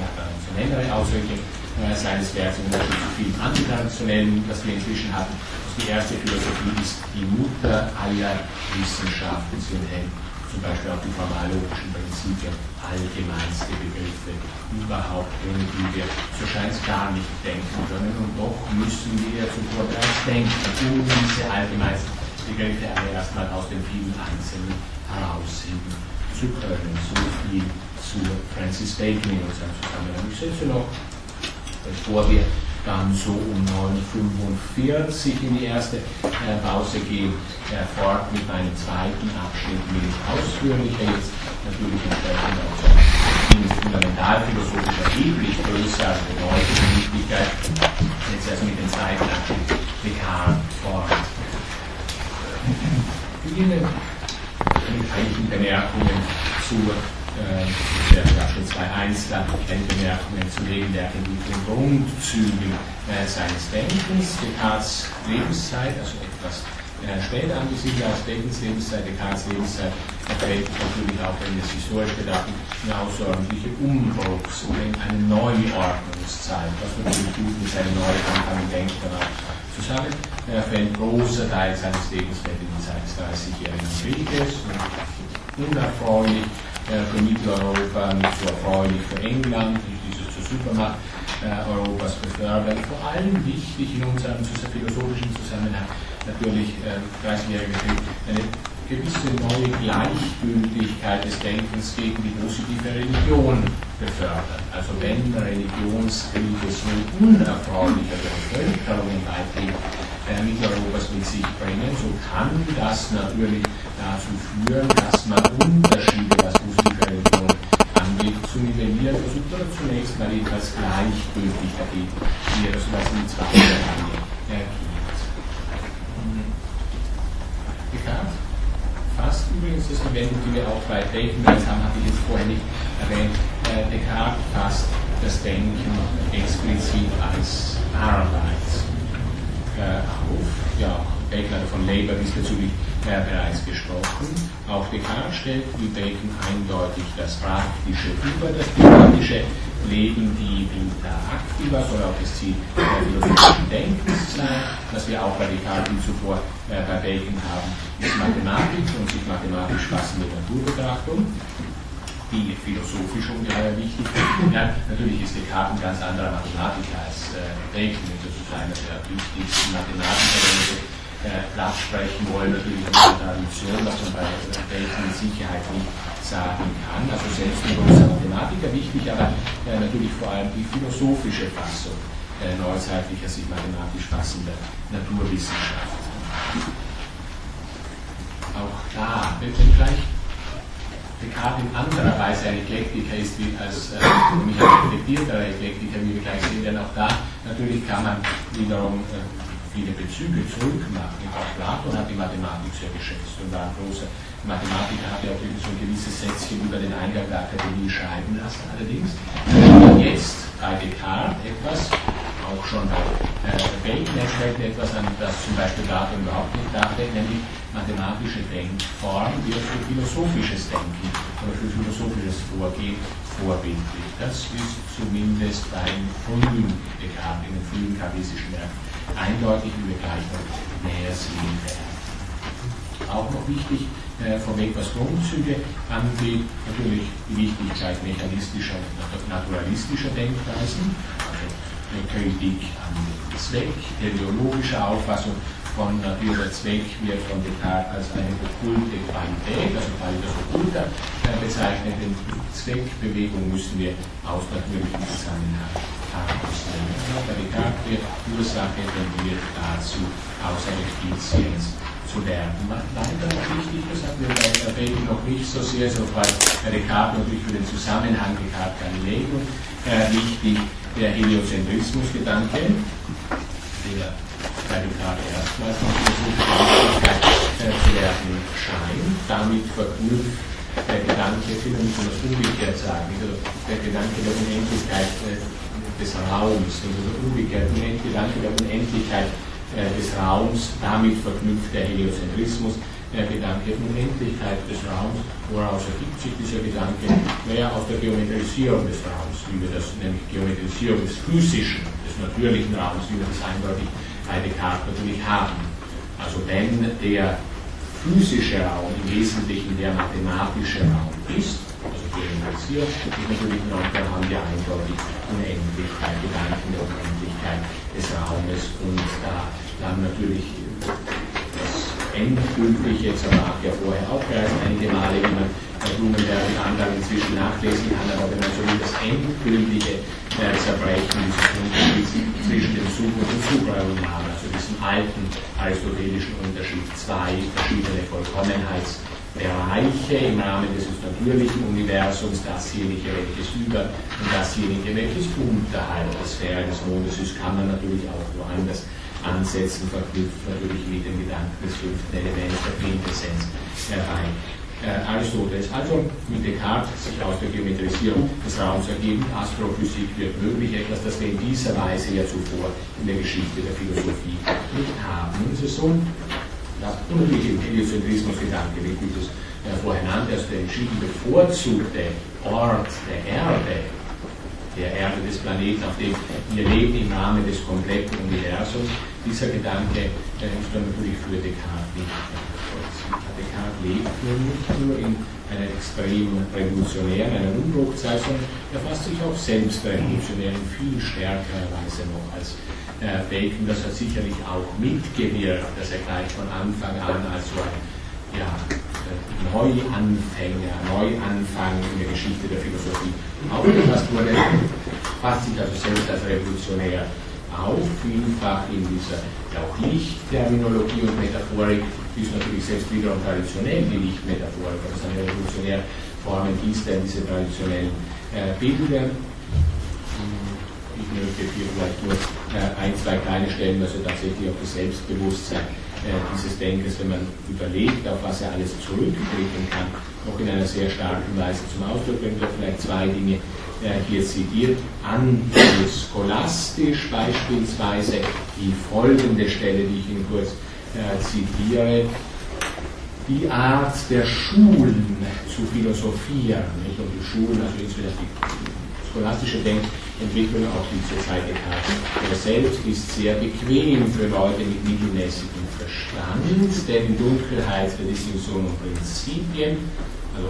S1: ja, traditionellere Auswirkung äh, seines Werks im Unterschied zu vielen antitraditionellen, das wir inzwischen hatten. Die erste Philosophie ist die Mutter aller Wissenschaften. Sie enthält zum Beispiel auch die formallogischen Prinzipien, allgemeinste Begriffe überhaupt, ohne die wir so scheint gar nicht denken können. Und doch müssen wir zuvor bereits denken, um diese allgemeinsten Begriffe alle erstmal aus den vielen Einzelnen herausheben zu können. So viel zu Francis Bacon in unserem Zusammenhang. Ich setze noch, bevor wir dann so um 9.45 in die erste äh, Pause gehen, fort mit meinem zweiten Abschnitt, ich ausführlicher jetzt natürlich entsprechend auch fundamentalphilosophisch erheblich größer als Bedeutung und Wichtigkeit, jetzt also mit Descartes formt. Ich beginne mit einigen Bemerkungen zu äh, der Abschnitt 2.1 dann Bemerkungen zu den, der, den Grundzügen äh, seines Denkens, Descartes Lebenszeit, also etwas äh, später angesiedelt als Bacons Lebenszeit, Descartes Lebenszeit, verträgt natürlich auch, wenn es historisch betrachten, eine außerordentliche Umbruchs- oder eine Neuordnungszeit, was natürlich gut mit seinem Neuanfang denkt danach zusammen. Er fällt großer Teil seines Lebens mit in Zeit des 30-jährigen Krieges und unerfreulich äh, für Mitteleuropa, nicht so erfreulich für England, dieses zur Supermacht äh, Europas befördert. Vor allem wichtig in unserem philosophischen Zusammenhang natürlich äh, 30-jährige Krieg eine gewisse neue Gleichgültigkeit des Denkens gegen die positive Religion befördert. Also wenn Religionskriege so unerfreuliche Bevölkerungen weitgehend äh, Mitteleuropas mit sich bringen, so kann das natürlich dazu führen, dass man Unterschiede, was Religion angeht, zu nivellieren. Versucht oder zunächst mal etwas gleichgültig dagegen, wie er das in zweiter Reihe ergibt. Descartes fasst übrigens das Event, die wir auch bei Bacon haben, habe ich jetzt vorher nicht erwähnt, äh, Descartes fasst das Denken explizit als Arbeit äh, auf. Ja, hat von Labour diesbezüglich äh, bereits gesprochen. Auch Descartes stellt wie Bacon eindeutig das Praktische über das theoretische Leben, die Vita Activa auch das Ziel der philosophischen Denkens sein. Was wir auch bei Descartes zuvor äh, bei Bacon haben, ist Mathematik und sich mathematisch fassende Naturbetrachtung die philosophisch ungeheuer wichtig ist. Ja, natürlich ist Descartes ein ganz anderer Mathematiker als äh, Bacon, sozusagen einer der wichtigsten Mathematiker, äh, Platz sprechen wollen, natürlich in der Tradition, was man bei Bacon mit Sicherheit nicht sagen kann. Also selbst ein großer Mathematiker wichtig, aber äh, natürlich vor allem die philosophische Fassung äh, neuzeitlicher, sich mathematisch fassender Naturwissenschaft. Auch da wird gleich Descartes in anderer Weise ein Eklektiker ist, wie als äh, nämlich ein reflektierterer Eklektiker, wie wir gleich sehen, denn auch da natürlich kann man wiederum äh, viele Bezüge zurückmachen. Auch Platon hat die Mathematik sehr geschätzt und war ein großer Mathematiker, hat ja auch so ein gewisses Sätzchen über den Eingang der Akademie schreiben lassen. Allerdings jetzt bei Descartes etwas, auch schon bei äh, Bacon etwas, an das zum Beispiel Platon überhaupt nicht dachte, nämlich mathematische Denkform wird für philosophisches Denken oder für philosophisches Vorgehen vorbildlich. Das ist zumindest beim frühen Descartes, in den frühen kartesischen Werken eindeutig, wie wir gleich noch näher sehen werden. Auch noch wichtig, äh, vorweg was Grundzüge angeht, natürlich die Wichtigkeit mechanistischer und naturalistischer Denkweisen, also Kritik an den Zweck, teleologische Auffassung von Natur der Zweck wird von Descartes als eine okkulte Qualität, also Qualitas occulta, äh, bezeichnet. Den Zweckbewegung müssen wir aus natürlichem Zusammenhang wird Ursache tendiert dazu, aus einer Effizienz zu werden. Leider wichtig, das hatten wir bei Bacon noch nicht so sehr, so bei Descartes natürlich für den Zusammenhang Descartes Galileo äh, wichtig, der Heliozentrismus-Gedanke, der bei Descartes erstmals noch Wichtigkeit äh, zu werden scheint. Damit verknüpft der Gedanke, ich will nicht das umgekehrt sagen, der Gedanke der Unendlichkeit äh, des Raums, also der Gedanke der Unendlichkeit äh, des Raums, damit verknüpft der Heliozentrismus, der Gedanke der Unendlichkeit des Raums, woraus ergibt sich dieser Gedanke? Naja, aus der Geometrisierung des Raums, wie wir das, nämlich Geometrisierung des physischen, des natürlichen Raums, wie wir das eindeutig bei Descartes natürlich haben. Also wenn der physische Raum im Wesentlichen der mathematische Raum ist, also geometrisiert, ist natürlich dann haben wir eindeutig Unendlichkeit, Gedanken der Unendlichkeit des Raumes. Und da dann natürlich das Endgültige, jetzt mag ja vorher auch einige Male, wie man bei Blumenberg in Anlagen inzwischen nachlesen kann, aber wenn man das endgültige äh, Zerbrechen zwischen dem Sub- und dem Supraroman, also diesem alten aristotelischen Unterschied, zwei verschiedene Vollkommenheits- Bereiche im Rahmen des natürlichen Universums, dasjenige, welches über und dasjenige, welches unterhalb der Sphäre des Mondes ist, kann man natürlich auch woanders ansetzen, verknüpft natürlich mit dem Gedanken des fünften Elements der Quintessenz herbei. Äh, Aristoteles also mit Descartes sich aus der Geometrisierung des Raums ergeben, Astrophysik wird möglich, etwas, das wir in dieser Weise ja zuvor in der Geschichte der Philosophie nicht haben. Es ist so, ja, unheimlich im Heliozentrismus-Gedanke, wie gut es äh, vorher nannte, also der entschieden bevorzugte Ort der Erde, der Erde des Planeten, auf dem wir leben im Rahmen des kompletten Universums, dieser Gedanke äh, ist dann natürlich für Descartes nicht Descartes lebt nicht nur in einer extrem revolutionären, einer Umbruchzeit, sondern er fasst sich auch selbst revolutionär in viel stärkerer Weise noch als äh, Bacon. Das hat sicherlich auch mitgewirkt, dass er gleich von Anfang an als so ein ja, äh, Neuanfänger, Neuanfang in der Geschichte der Philosophie aufgefasst wurde, fasst sich also selbst als revolutionär auf, vielfach in dieser ja auch Lichtterminologie und Metaphorik, die ist natürlich selbst wiederum traditionell die Lichtmetaphorik, also seine revolutionären Formen hieß denn diese traditionellen äh, Bilder. Möchte hier vielleicht nur äh, ein, zwei kleine Stellen, also tatsächlich auf das Selbstbewusstsein äh, dieses Denkens, wenn man überlegt, auf was er alles zurückblicken kann, noch in einer sehr starken Weise zum Ausdruck bringt. Vielleicht zwei Dinge äh, hier zitiert. Antischolastisch beispielsweise die folgende Stelle, die ich Ihnen kurz zitiere. Die Art der Schulen zu philosophieren, nicht? und die Schulen, also insbesondere die scholastische Denkentwicklung, auch die zur Zeit Descartes selbst, ist sehr bequem für Leute mit mittelmäßigem Verstand, denn Dunkelheit der Diskussion und Prinzipien, also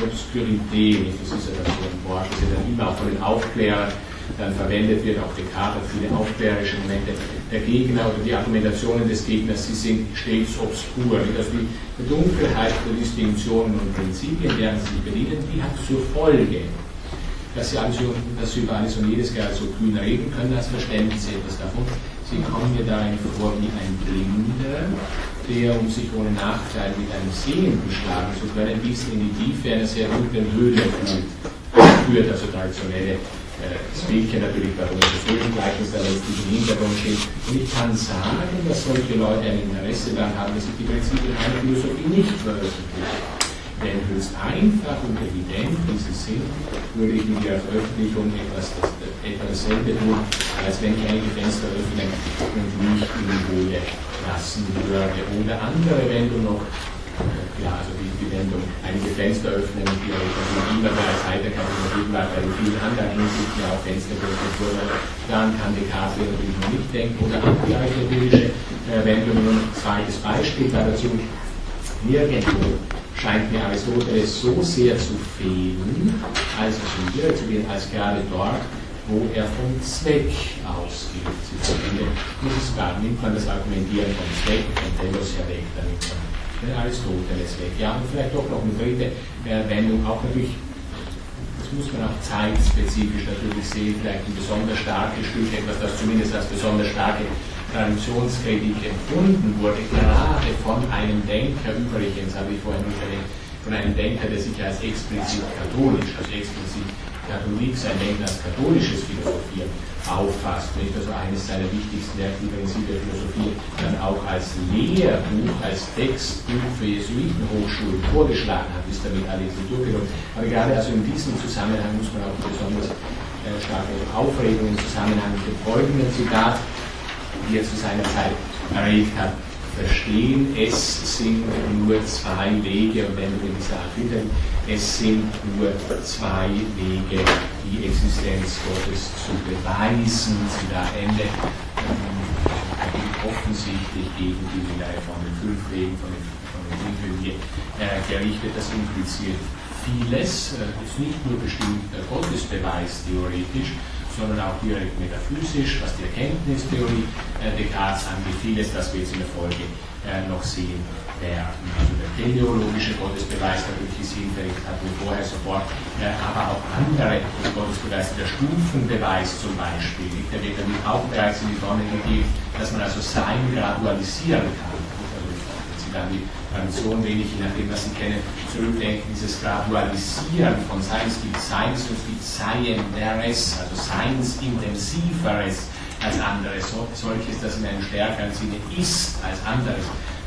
S1: Obskurität, das ist ja dann so ein Wort, das ja dann immer auch von den Aufklärern dann verwendet wird, auch Descartes hat viele aufklärerische Momente. Der Gegner oder die Argumentationen des Gegners, sie sind stets obskur. Also die Dunkelheit der Distinktionen und Prinzipien, deren sie bedienen, die hat zur Folge, dass sie, also, dass sie über alles und jedes gerade so kühn reden können, als verständlich sie etwas davon. Sie kommen mir darin vor wie ein Blinder, der, um sich ohne Nachteil mit einem Sehenden schlagen zu können, bis in die Tiefe einer sehr dunklen Höhle führt, also traditionelle äh, das Bildchen natürlich bei uns das Höhlengleichnis da letztlich im Hintergrund steht. Und ich kann sagen, dass solche Leute ein Interesse daran haben, dass ich die Prinzipien einer Philosophie nicht veröffentliche. Denn höchst einfach und evident, wie sie sind, würde ich in der Veröffentlichung etwas, etwa dasselbe tun, als wenn ich einige Fenster öffne und Licht in die Höhle lassen würde. Oder andere Wendung noch, ja, also die, die Wendung, einige Fenster öffnen die immer als Heiterkeit war, weil in vielen anderen Hinsichten ja auch Fenster wurden. Daran kann Descartes natürlich noch nicht denken. Oder andere aristotelische äh, Wendungen. Zweites Beispiel dazu, nirgendwo scheint mir Aristoteles so sehr zu fehlen, als hier zu gehen, als gerade dort, wo er vom Zweck ausgeht. Muss es klar, nimmt man das Argumentieren vom Zweck von Telos ja weg, dann nimmt man den Aristoteles weg. Ja, und vielleicht doch noch eine dritte Wendung, auch natürlich, das muss man auch zeitspezifisch natürlich sehen, vielleicht ein besonders starkes Stück, etwas, das zumindest als besonders starke Traditionskritik empfunden wurde, gerade von einem Denker, übrigens habe ich vorhin nicht erwähnt, von einem Denker, der sich als explizit katholisch, also explizit Katholik sein Denken als katholisches Philosophieren auffasst. Nicht? Also eines seiner wichtigsten Werke, übrigens der Philosophie, dann auch als Lehrbuch, als Textbuch für Jesuitenhochschulen vorgeschlagen hat, ist damit alles durchgenommen. Aber gerade also in diesem Zusammenhang muss man auch besonders äh, starke Aufregung im Zusammenhang mit dem folgenden Zitat die er zu seiner Zeit erregt hat, verstehen, es sind nur zwei Wege, und wenn in dieser Art hinter, es sind nur zwei Wege, die Existenz Gottes zu beweisen. Sie da Ende ähm, offensichtlich gegen die Reihe von den fünf Wegen, von den, von den Winkeln hier äh, gerichtet. Das impliziert vieles, äh, ist nicht nur bestimmt der Gottesbeweis theoretisch, sondern auch direkt metaphysisch, was die Erkenntnistheorie äh, Descartes angeht, vieles, das wir jetzt in der Folge äh, noch sehen werden. Also der teleologische Gottesbeweis natürlich ist hinfällig, hatten wir vorher sofort, äh, aber auch andere Gottesbeweise, der Stufenbeweis zum Beispiel, der wird damit auch bereits in die Sonne gegeben, dass man also Sein gradualisieren kann. An die Tradition wenig, je nachdem, was Sie kennen, zurückdenken, dieses Gradualisieren von Science gibt Science und gibt Scienceres, also Science intensiveres als anderes, so, solches, das in einem stärkeren Sinne ist als anderes.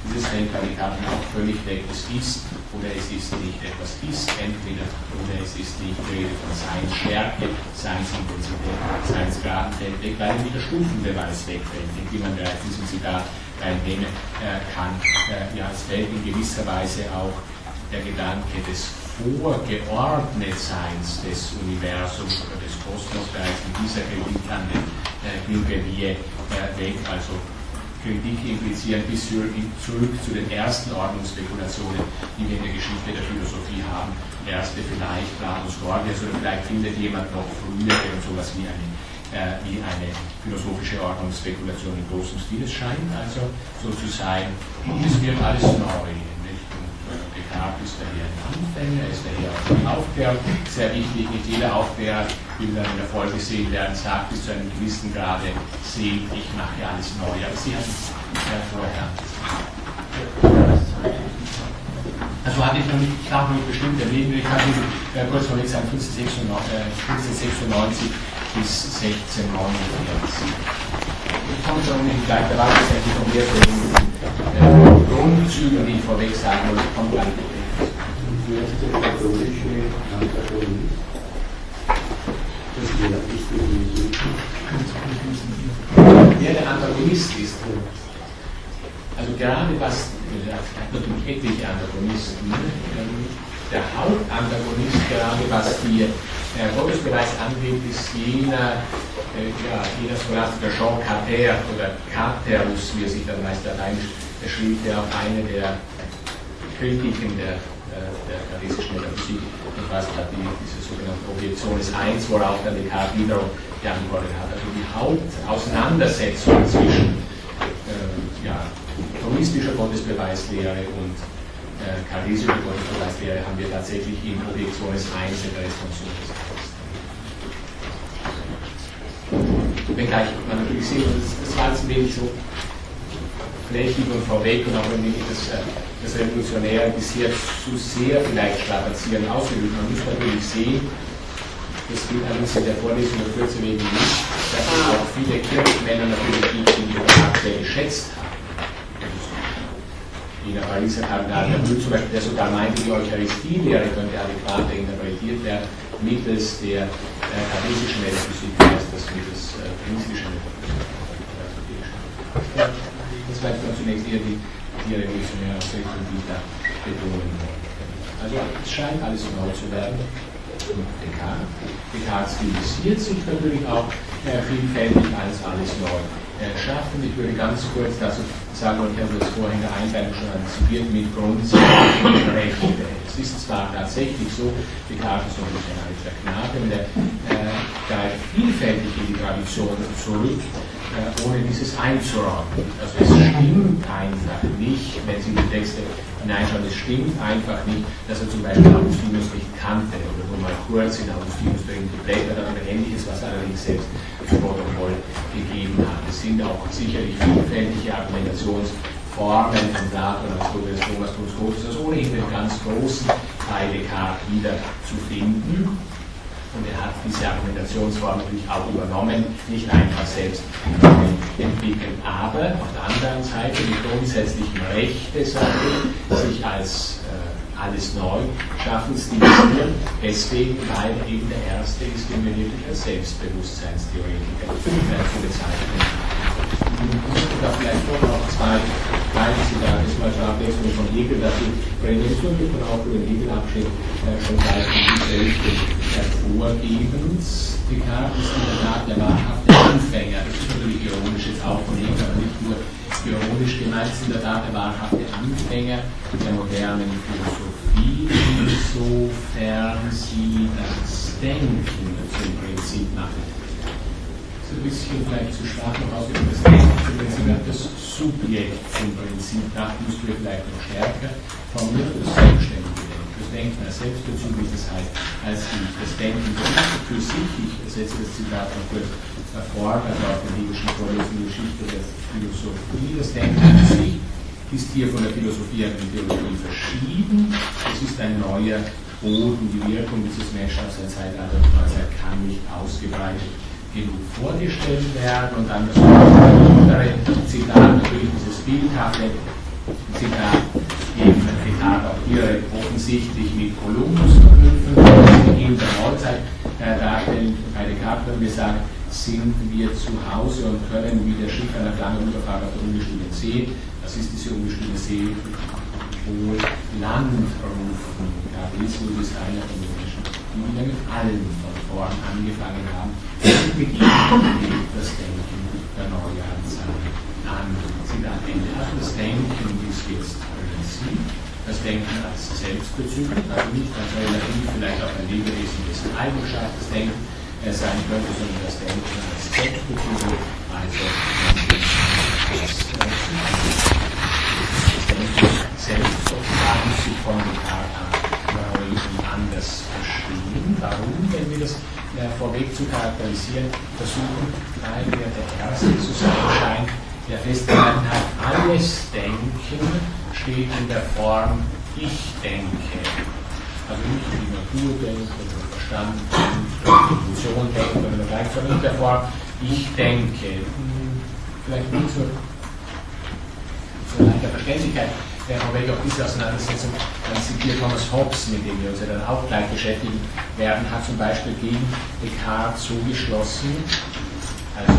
S1: Dieses Descartes auch völlig weg. Es ist oder es ist nicht. Etwas ist entweder oder es ist nicht. Rede von Science Stärke, Science Intensität, Science Graden fällt weg, weil nämlich der Stufenbeweis wegfällt, wie man bereits in diesem Zitat reinnehmen äh, kann. Äh, ja, es fällt in gewisser Weise auch der Gedanke des Vorgeordnetseins des Universums oder des Kosmos bereits in dieser Kritik an den äh, Glückerie äh, weg. Also Kritik implizieren bis zurück zu den ersten Ordnungsspekulationen, die wir in der Geschichte der Philosophie haben. Erste vielleicht Platon's Gorgias oder vielleicht findet jemand noch früher und sowas wie eine, wie eine philosophische Ordnungsspekulation in großem Stil. Es scheint also so zu sein, es wird alles neu. Descartes ist daher ein Anfänger, ist daher auch ein Aufklärer. Sehr wichtig, nicht jeder Aufklärer, wie wir dann in der Folge sehen werden, sagt bis zu einem gewissen Grade, seht, ich mache alles neu. Aber Sie hatten es ja vorher. Also hatte ich noch nicht, ich habe noch bestimmt erwähnt, ich habe äh, kurz vor gesagt, 1596, äh, bis 1649. Ich komme schon nicht gleich, da war es ja informiert wegen äh, Grundzüge, die ich vorweg sagen wollte, kommt gleich.
S4: Wer der Antagonist?
S1: Ist. Also gerade was, natürlich etliche Antagonisten, der Hauptantagonist, gerade was die äh, Gottesbeweis angeht, ist jener, äh, ja, jener Scholastiker Jean Carter oder Carterus, wie er sich dann meist lateinisch schrieb, der auch eine der Kritiken der, äh, der charisischen Metaphysik umfasst hat, die, diese sogenannte Objektion des Eins, worauf dann Descartes wiederum geantwortet hat. Also die Hauptauseinandersetzung zwischen äh, ja, thomistischer Gottesbeweislehre und äh, kartesischer Gottesbeweislehre haben wir tatsächlich des Eins in der Responsion. Wenngleich man natürlich sehen, das, das war jetzt ein wenig so flächig und vorweg und auch ein wenig das, äh, das Revolutionäre bisher zu sehr vielleicht strapazieren ausgeübt. Man muss natürlich sehen, das gilt allerdings in der Vorlesung der Kürze wegen nicht, dass es auch viele Kirchenmänner natürlich gibt, die die sehr geschätzt haben. Wie der Pariser Kardinal der zum Beispiel, der sogar meinte, die Eucharistie-Lehre könnte adäquater interpretiert werden mittels der äh, charisischen Metaphysik, als das mittels äh, prinzipischen Metaphysik. Das war dann zunächst eher die, die revolutionäre Ausrichtung, die da betonen wollte. Also es scheint alles neu zu werden. Descartes. Descartes stilisiert sich natürlich auch äh, vielfältig als alles neu schaffen. Ich würde ganz kurz dazu sagen, und ich habe das vorhin in der Einleitung schon antizipiert, mit grundsätzlichen Rechten. Es ist zwar tatsächlich so, ist noch nicht ein alter Knabe, der äh, greift vielfältig in die Tradition zurück, äh, ohne dieses einzuräumen. Also es stimmt einfach nicht, wenn Sie die Texte hineinschauen, es stimmt einfach nicht, dass er zum Beispiel Augustinus nicht kannte oder nur mal kurz in Augustinus drin geblättert hat oder ähnliches, was er allerdings selbst Protokoll gegeben hat. Es sind auch sicherlich vielfältige Argumentationsformen von Platon, Aristoteles, Thomas, Thomas, also ohnehin den ganz großen Teil Descartes wieder zu finden. Und er hat diese Argumentationsform natürlich auch übernommen, nicht einfach selbst entwickelt. Aber auf der anderen Seite die grundsätzlichen Rechte, sage sich als alles neu schaffen, stilisieren, deswegen, weil eben der Erste wirklich als Selbstbewusstseinstheoretiker zu bezeichnen da vielleicht doch noch zwei kleine Zitate, mal zur Abwechslung von Hegel, dass die Prävention gibt und auch über den Hegelabschnitt äh, schon gleich Richtung hervorgebens. Descartes ist in der Tat der wahrhafte Anfänger. Das ist natürlich ironisch jetzt auch von Hegel, aber nicht nur ironisch gemeint, ist in der Tat der wahrhafte Anfänger der modernen Philosophie, insofern sie das Denken zum Prinzip machen ein bisschen vielleicht zu stark noch ausgedrückt, das Denken das Subjekt zum Prinzip nach, müssten wir vielleicht noch stärker formulieren, das selbstständige Denken. Das Denken als selbstbezüglich, das heißt als ich. Das Denken für sich, ich setze das Zitat noch kurz fort, also auf der biblischen Vorlesung Geschichte der Philosophie, das Denken für sich ist hier von der Philosophie und der Theologie verschieden. Es ist ein neuer Boden, die Wirkung dieses Menschen der Zeitalter der Neuzeit kann nicht ausgebreitet genug vorgestellt werden. Und dann das andere Zitat, natürlich dieses bildhafte. Zitat, eben Zitat auch hier offensichtlich mit Kolumbus verknüpfen, in der Neuzeit äh, darstellen, Descartes haben gesagt, sind wir zu Hause und können wie der Schiffer nach langer Überfahrt auf der unbestimmten See, das ist diese unbestimmte See, wohl Land rufen. Gabriel ist einer von Menschen, die wieder mit allen von vorn angefangen haben, ihnen das Denken der Neujahrszeit an. Zitat Ende. Also das Denken ist jetzt Prinzip, das Denken als selbstbezüglich, also nicht als relativ, vielleicht auch ein Lebewesen, dessen Eigenschaft das Denken sein könnte, sondern das Denken als selbstbezüglich, also das Denken selbst sozusagen sich von anders verstehen. Warum? Wenn wir das äh, vorweg zu charakterisieren versuchen, weil wir der Erste zu sein scheint, der festgehalten hat, alles Denken steht in der Form Ich denke. Also nicht die Natur denkt oder Verstand denkt Emotion denkt oder dergleichen, in der Form Ich denke. Vielleicht nicht so, so leichter Verständlichkeit vorweg auch diese Auseinandersetzung dann zitiert Thomas Hobbes, mit dem wir uns ja dann auch gleich beschäftigen werden, hat zum Beispiel gegen Descartes so geschlossen, also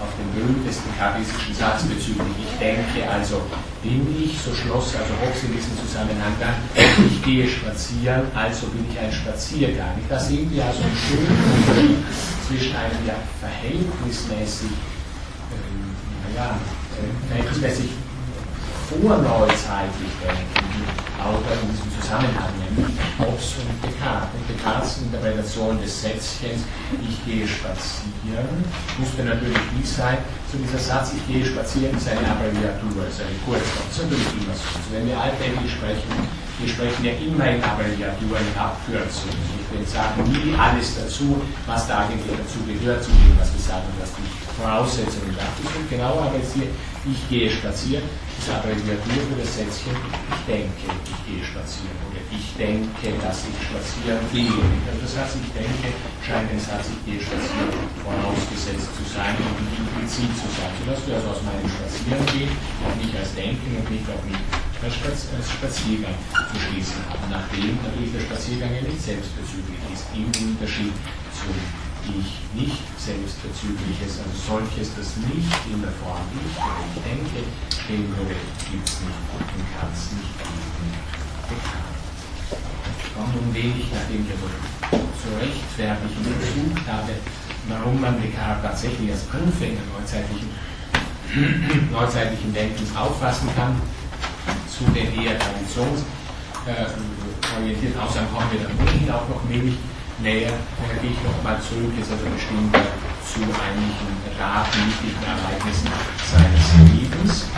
S1: auf den berühmtesten kartesischen Satz bezüglich Ich denke, also bin ich, so schloss also Hobbes in diesem Zusammenhang dann, ich gehe spazieren, also bin ich ein Spaziergang. Da sehen wir also einen schönen Unterschied zwischen einem ja verhältnismäßig, ähm, naja, äh, verhältnismäßig vorneuzeitlich denkenden Autor in diesem Zusammenhang, nämlich Hobbes und Descartes. Descartes Interpretation des Sätzchens, ich gehe spazieren, musste natürlich wie sein, so dieser Satz, ich gehe spazieren, ist eine Abbreviatur, ist eine Kurzform, das ist natürlich immer so. Also wenn wir Altenglisch sprechen, wir sprechen ja immer in Abbreviaturen, in Abkürzungen. Ich will sagen nie alles dazu, was da eigentlich dazu gehört, zu dem, was wir sagen, was die Voraussetzungen dafür sind. Genau aber jetzt hier, ich gehe spazieren, ist Abbreviatur für das Sätzchen, ich denke, ich gehe spazieren. Oder ich denke, dass ich spazieren gehe. Also das heißt, ich denke, scheint den Satz, ich gehe spazieren, vorausgesetzt zu sein und implizit zu sein. Sodass wir also aus meinem Spazierengehen auch nicht als Denken und nicht auch nicht als Spaziergang zu schließen. Nachdem natürlich der Spaziergang ja nicht selbstbezüglich ist, im Unterschied zum ich nicht selbstbezügliches, also solches, das nicht in der Form ich oder ich denke, den gibt es nicht und kann es nicht geben. Kommt nun wenig, nachdem ich also zu rechtfertigen versucht habe, warum man Descartes tatsächlich als Anfänger neuzeitlichen, neuzeitlichen Denkens auffassen kann, zu den eher traditionsorientierten Aussagen kommen wir dann ohnehin auch noch wenig näher, da gehe ich nochmal zurück, ist also bestimmt zu einigen wichtigen Ereignissen seines Lebens.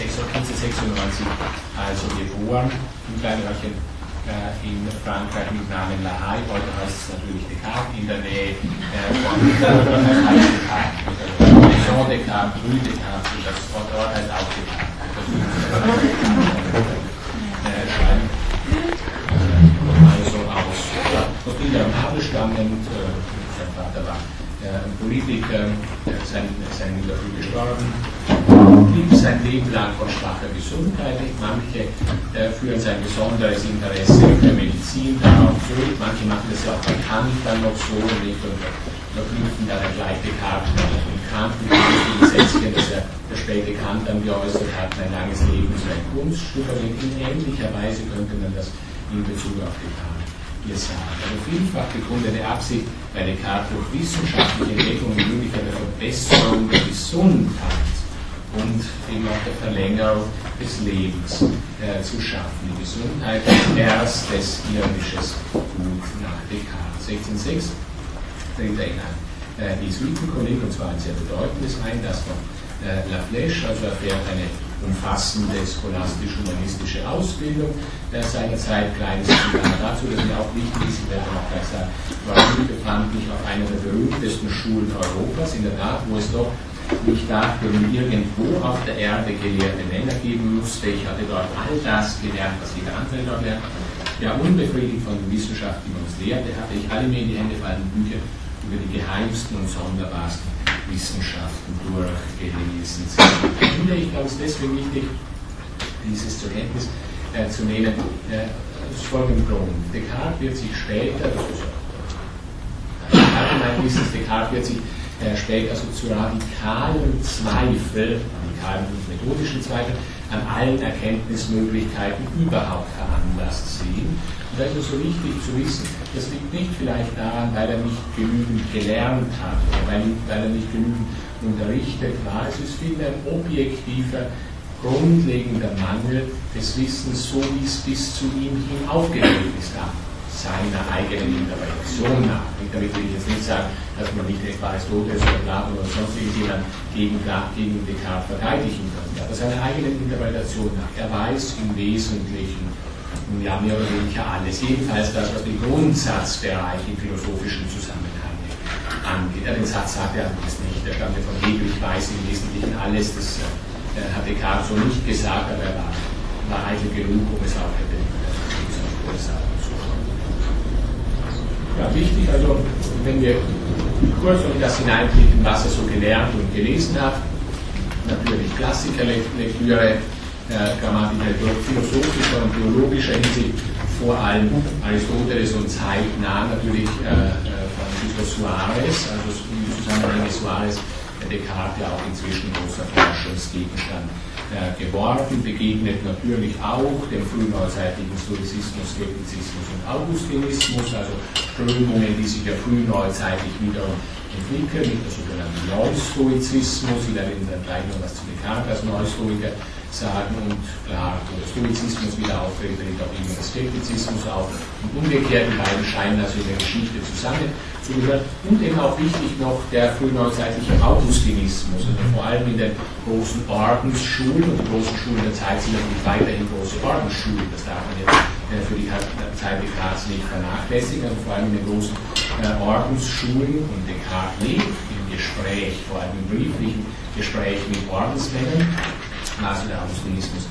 S1: 1996, also geboren, im Kleinreichen äh, in Frankreich mit Namen La Haye, heute heißt es natürlich Descartes, in der Nähe äh, von Descartes, Jean Descartes, Rue Descartes, das Ort, Ort heißt auch Descartes. Also aus aus Niederem Adel stammend, sein Vater war ein Politiker, sein, sein früh gestorben, blieb sein Leben lang von schwacher Gesundheit. Manche führen sein besonderes Interesse für Medizin darauf zurück, manche machen das ja auch bekannt dann noch so nicht und verknüpfen dann eine gleiche Karte Kant mit dem Sätzchen, das er der späte Kant dann geäußert hat, ein langes Leben ist ein Kunststück, in ähnlicher Weise könnte man das in Bezug auf Kant ihr sagt. Also vielfach begründete Absicht bei Descartes durch wissenschaftliche Entdeckung die Möglichkeit der Verbesserung der Gesundheit und eben auch der Verlängerung des Lebens äh, zu schaffen. Die Gesundheit erstes irdisches Gut nach Descartes. 1606 tritt er in ein äh, Jesuitenkolleg, und zwar ein sehr bedeutendes ein, das von äh, La Flèche, also erfährt eine umfassende scholastisch-humanistische Ausbildung äh, seiner Zeit. Kleines Zitat dazu, das mir auch wichtig ist, ich werde noch gleich sagen, warum befand mich auf einer der berühmtesten Schulen Europas, in der Tat, wo es doch nicht dafür irgendwo auf der Erde gelehrte Männer geben musste. Ich hatte dort all das gelernt, was jeder andere dort lernt. Ja, unbefriedigt von Wissenschaft, die man uns lehrte, hatte ich alle mir in die Hände fallenden Bücher über die geheimsten und sonderbarsten Wissenschaften durchgelesen. Finde ich glaube, es deswegen wichtig, dieses zur Kenntnis äh, zu nehmen, äh, aus folgendem Grund. Descartes wird sich später, das Descartes wird sich äh, später also zu radikalen Zweifel, radikalen und methodischen Zweifel an allen Erkenntnismöglichkeiten überhaupt veranlasst sehen. Und da ist so wichtig zu wissen, das liegt nicht vielleicht daran, weil er nicht genügend gelernt hat oder weil, weil er nicht genügend unterrichtet war. Es ist vielmehr ein objektiver, grundlegender Mangel des Wissens, so wie es bis zu ihm hin aufgegeben ist seiner eigenen Interpretation nach. Damit will ich jetzt nicht sagen, dass man nicht etwa Aristoteles oder Platon oder sonst irgendjemand gegen, gegen Descartes verteidigen kann. Aber seiner eigenen Interpretation nach. Er weiß im Wesentlichen, ja, mehr oder weniger alles. Jedenfalls das, was den Grundsatzbereich im philosophischen Zusammenhang angeht. Ja, den Satz sagt er allerdings nicht. Der stammte von Hegel, ich weiß im Wesentlichen alles. Das äh, hat Descartes so nicht gesagt, aber er war, war eitel genug, um es auch hätte äh, sagen ja, wichtig, also wenn wir kurz in das hineinblicken, was er so gelernt und gelesen hat, natürlich Klassikerlektüre, Grammatik philosophischer und theologischer Hinsicht, vor allem Aristoteles und zeitnah natürlich äh, äh Francisco Suarez, also im Zusammenhang mit Suarez, Descartes ja auch inzwischen großer Forschungsgegenstand äh, geworfen, begegnet natürlich auch dem frühneuzeitlichen Stoizismus, Skeptizismus und Augustinismus, also Strömungen, die sich ja frühneuzeitlich wiederum entwickeln, mit der sogenannten Neustoizismus. Ich werde Ihnen dann gleich noch was zu Descartes als Neustoiker sagen und klar, der Stoizismus wieder auftritt, tritt auch immer der Skeptizismus auf. Und umgekehrt, die beiden scheinen also in der Geschichte zusammenzugehören und eben auch wichtig noch der frühneuzeitliche Augustinismus, also vor allem in den großen Ordensschulen und die großen Schulen der Zeit sind natürlich weiterhin große Ordensschulen, das darf man jetzt äh, für die Zeit Descartes nicht vernachlässigen, also vor allem in den großen äh, Ordensschulen und Descartes lebt im Gespräch, vor allem im brieflichen Gespräch mit Ordensmännern der Augustinismus,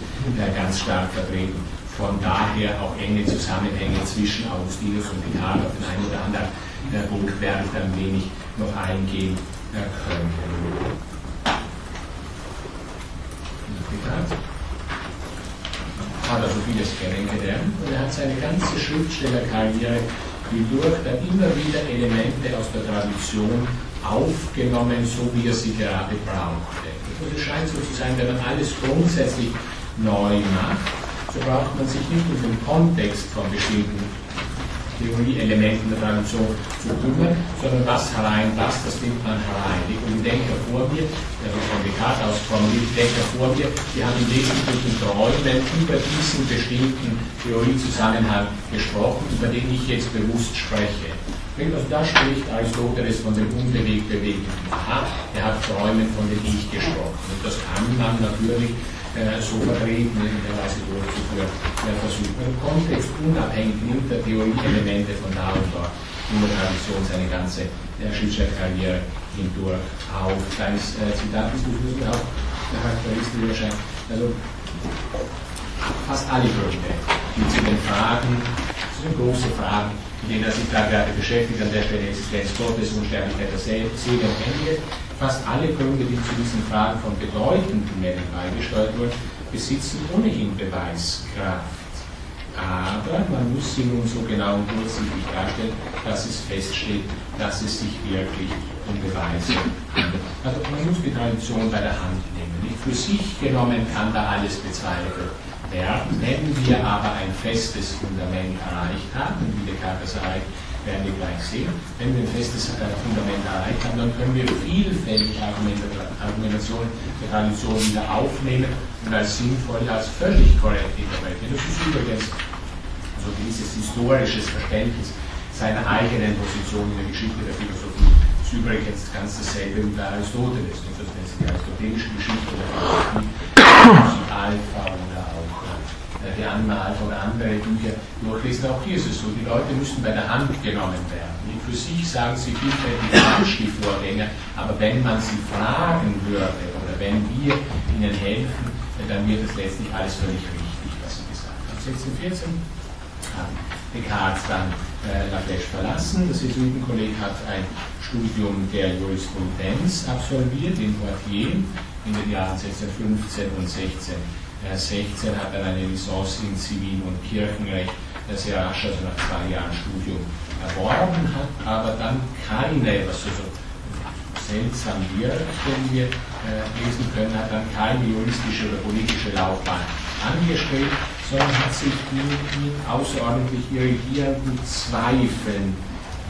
S1: ganz stark vertreten. Von daher auch enge Zusammenhänge zwischen Augustinus und Descartes auf den einen oder anderen äh, Punkt werde ich dann wenig noch eingehen äh, können. Hat also vieles kennengelernt und er hat seine ganze Schriftstellerkarriere hindurch dann immer wieder Elemente aus der Tradition aufgenommen, so wie er sie gerade brauchte. Und es scheint so zu sein, wenn man alles grundsätzlich neu macht, so braucht man sich nicht um den Kontext von bestimmten Theorieelementen der Tradition zu kümmern, sondern was hereinpasst, das nimmt man herein. Und ich denke vor mir, also von Descartes aus formuliert, ich denke vor mir, wir haben im Wesentlichen Träumen über diesen bestimmten Theoriezusammenhang gesprochen, über den ich jetzt bewusst spreche. Also da spricht Aristoteles von dem unbewegt Bewegten. Aha, er hat Träumen von dem Ich gesprochen. Und das kann man natürlich äh, so vertreten, in der Weise durchzuführen, äh, versuchen. Im Kontext unabhängig nimmt der Theorieelemente von da und dort in der Tradition seine ganze äh, Schriftstellerkarriere hindurch auf. Kleines äh, Zitat, muss mir auch charakteristisch erscheint. Also fast alle Gründe, die zu den Fragen, zu den großen Fragen denen er sich da gerade beschäftigt, an der Stelle Existenz Gottes, Unsterblichkeit der Seele und ähnliches. Fast alle Gründe, die zu diesen Fragen von bedeutenden Männern beigesteuert wurden, besitzen ohnehin Beweiskraft. Aber man muss sie nun so genau und durchsichtig darstellen, dass es feststeht, dass es sich wirklich um Beweise handelt. Also man muss die Tradition bei der Hand nehmen. Nicht für sich genommen kann da alles bezweifelt werden. Wenn wir aber ein festes Fundament erreicht haben, wie Descartes erreicht, werden wir gleich sehen. Wenn wir ein festes äh, Fundament erreicht haben, dann können wir vielfältig Argumentationen der Tradition wieder aufnehmen und als sinnvoll, als völlig korrekt interpretieren. Das ist übrigens also dieses historisches Verständnis seiner eigenen Position in der Geschichte der Philosophie ist übrigens ganz dasselbe wie bei Aristoteles. Das ist die aristotelische Geschichte der Philosophie, Alpha äh, die Anwalt oder andere Bücher durchlesen. Auch hier ist es so, die Leute müssen bei der Hand genommen werden. Für sich sagen sie vielfältig falsch, die Vorgänger, aber wenn man sie fragen würde oder wenn wir ihnen helfen, dann wird es letztlich alles völlig richtig, was sie gesagt haben. 1614 haben Descartes dann äh, La Flèche verlassen. Das Jesuitenkolleg hat ein Studium der Jurisprudenz absolviert in Poitiers in den Jahren 1615 und 1616 16 hat er eine Licence in Zivil- und Kirchenrecht, das er rasch, also nach zwei Jahren Studium, erworben hat, aber dann keine, was so, seltsam wird, wenn wir äh, lesen können, hat dann keine juristische oder politische Laufbahn angestrebt, sondern hat sich in, in außerordentlich irritierenden Zweifeln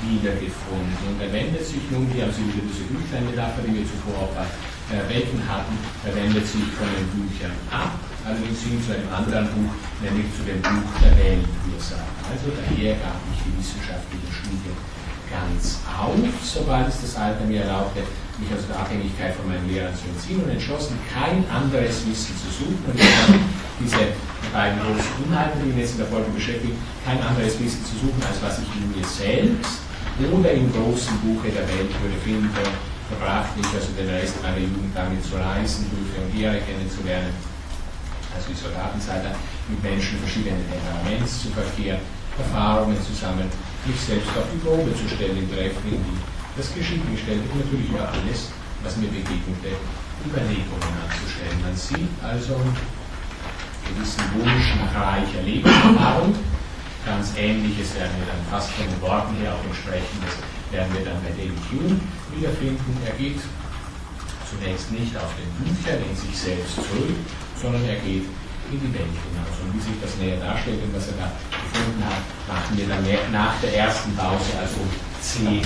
S1: wiedergefunden. Und er wendet sich nun, hier haben Sie wieder diese Büchlein-Metapher, die wir zuvor auch bei äh, Welten hatten, er wendet sich von den Büchern ab allerdings hin zu einem anderen Buch, nämlich zu dem Buch der Weltursachen. Also daher gab ich die wissenschaftlichen Studien ganz auf, sobald es das Alter mir erlaubte, mich aus der Abhängigkeit von meinen Lehrern zu entziehen und entschlossen, kein anderes Wissen zu suchen. Und ich habe diese beiden großen Inhalte, die mich jetzt in der Folge beschäftigen, kein anderes Wissen zu suchen, als was ich in mir selbst oder im großen Buche der Welt würde finden. Verbrachte ich also den Rest meiner Jugend damit zu reisen, Höfe und Heere kennenzulernen also die Soldatenseite, mit Menschen verschiedenen Temperaments zu verkehren, Erfahrungen zu sammeln, mich selbst auf die Probe zu stellen im Treffen, in das Geschick gestellt und natürlich über alles, was mir begegnete, Überlegungen anzustellen. Man sieht also einen gewissen Wunsch nach reicher Lebenserfahrung. Ganz ähnliches werden wir dann fast von den Worten her auch entsprechend, das werden wir dann bei David Hume wiederfinden. Er geht zunächst nicht auf den Büchern in sich selbst zurück, sondern er geht in die Welt hinaus. Und wie sich das näher darstellt und was er da gefunden hat, machen wir dann nach der ersten Pause, also zehn.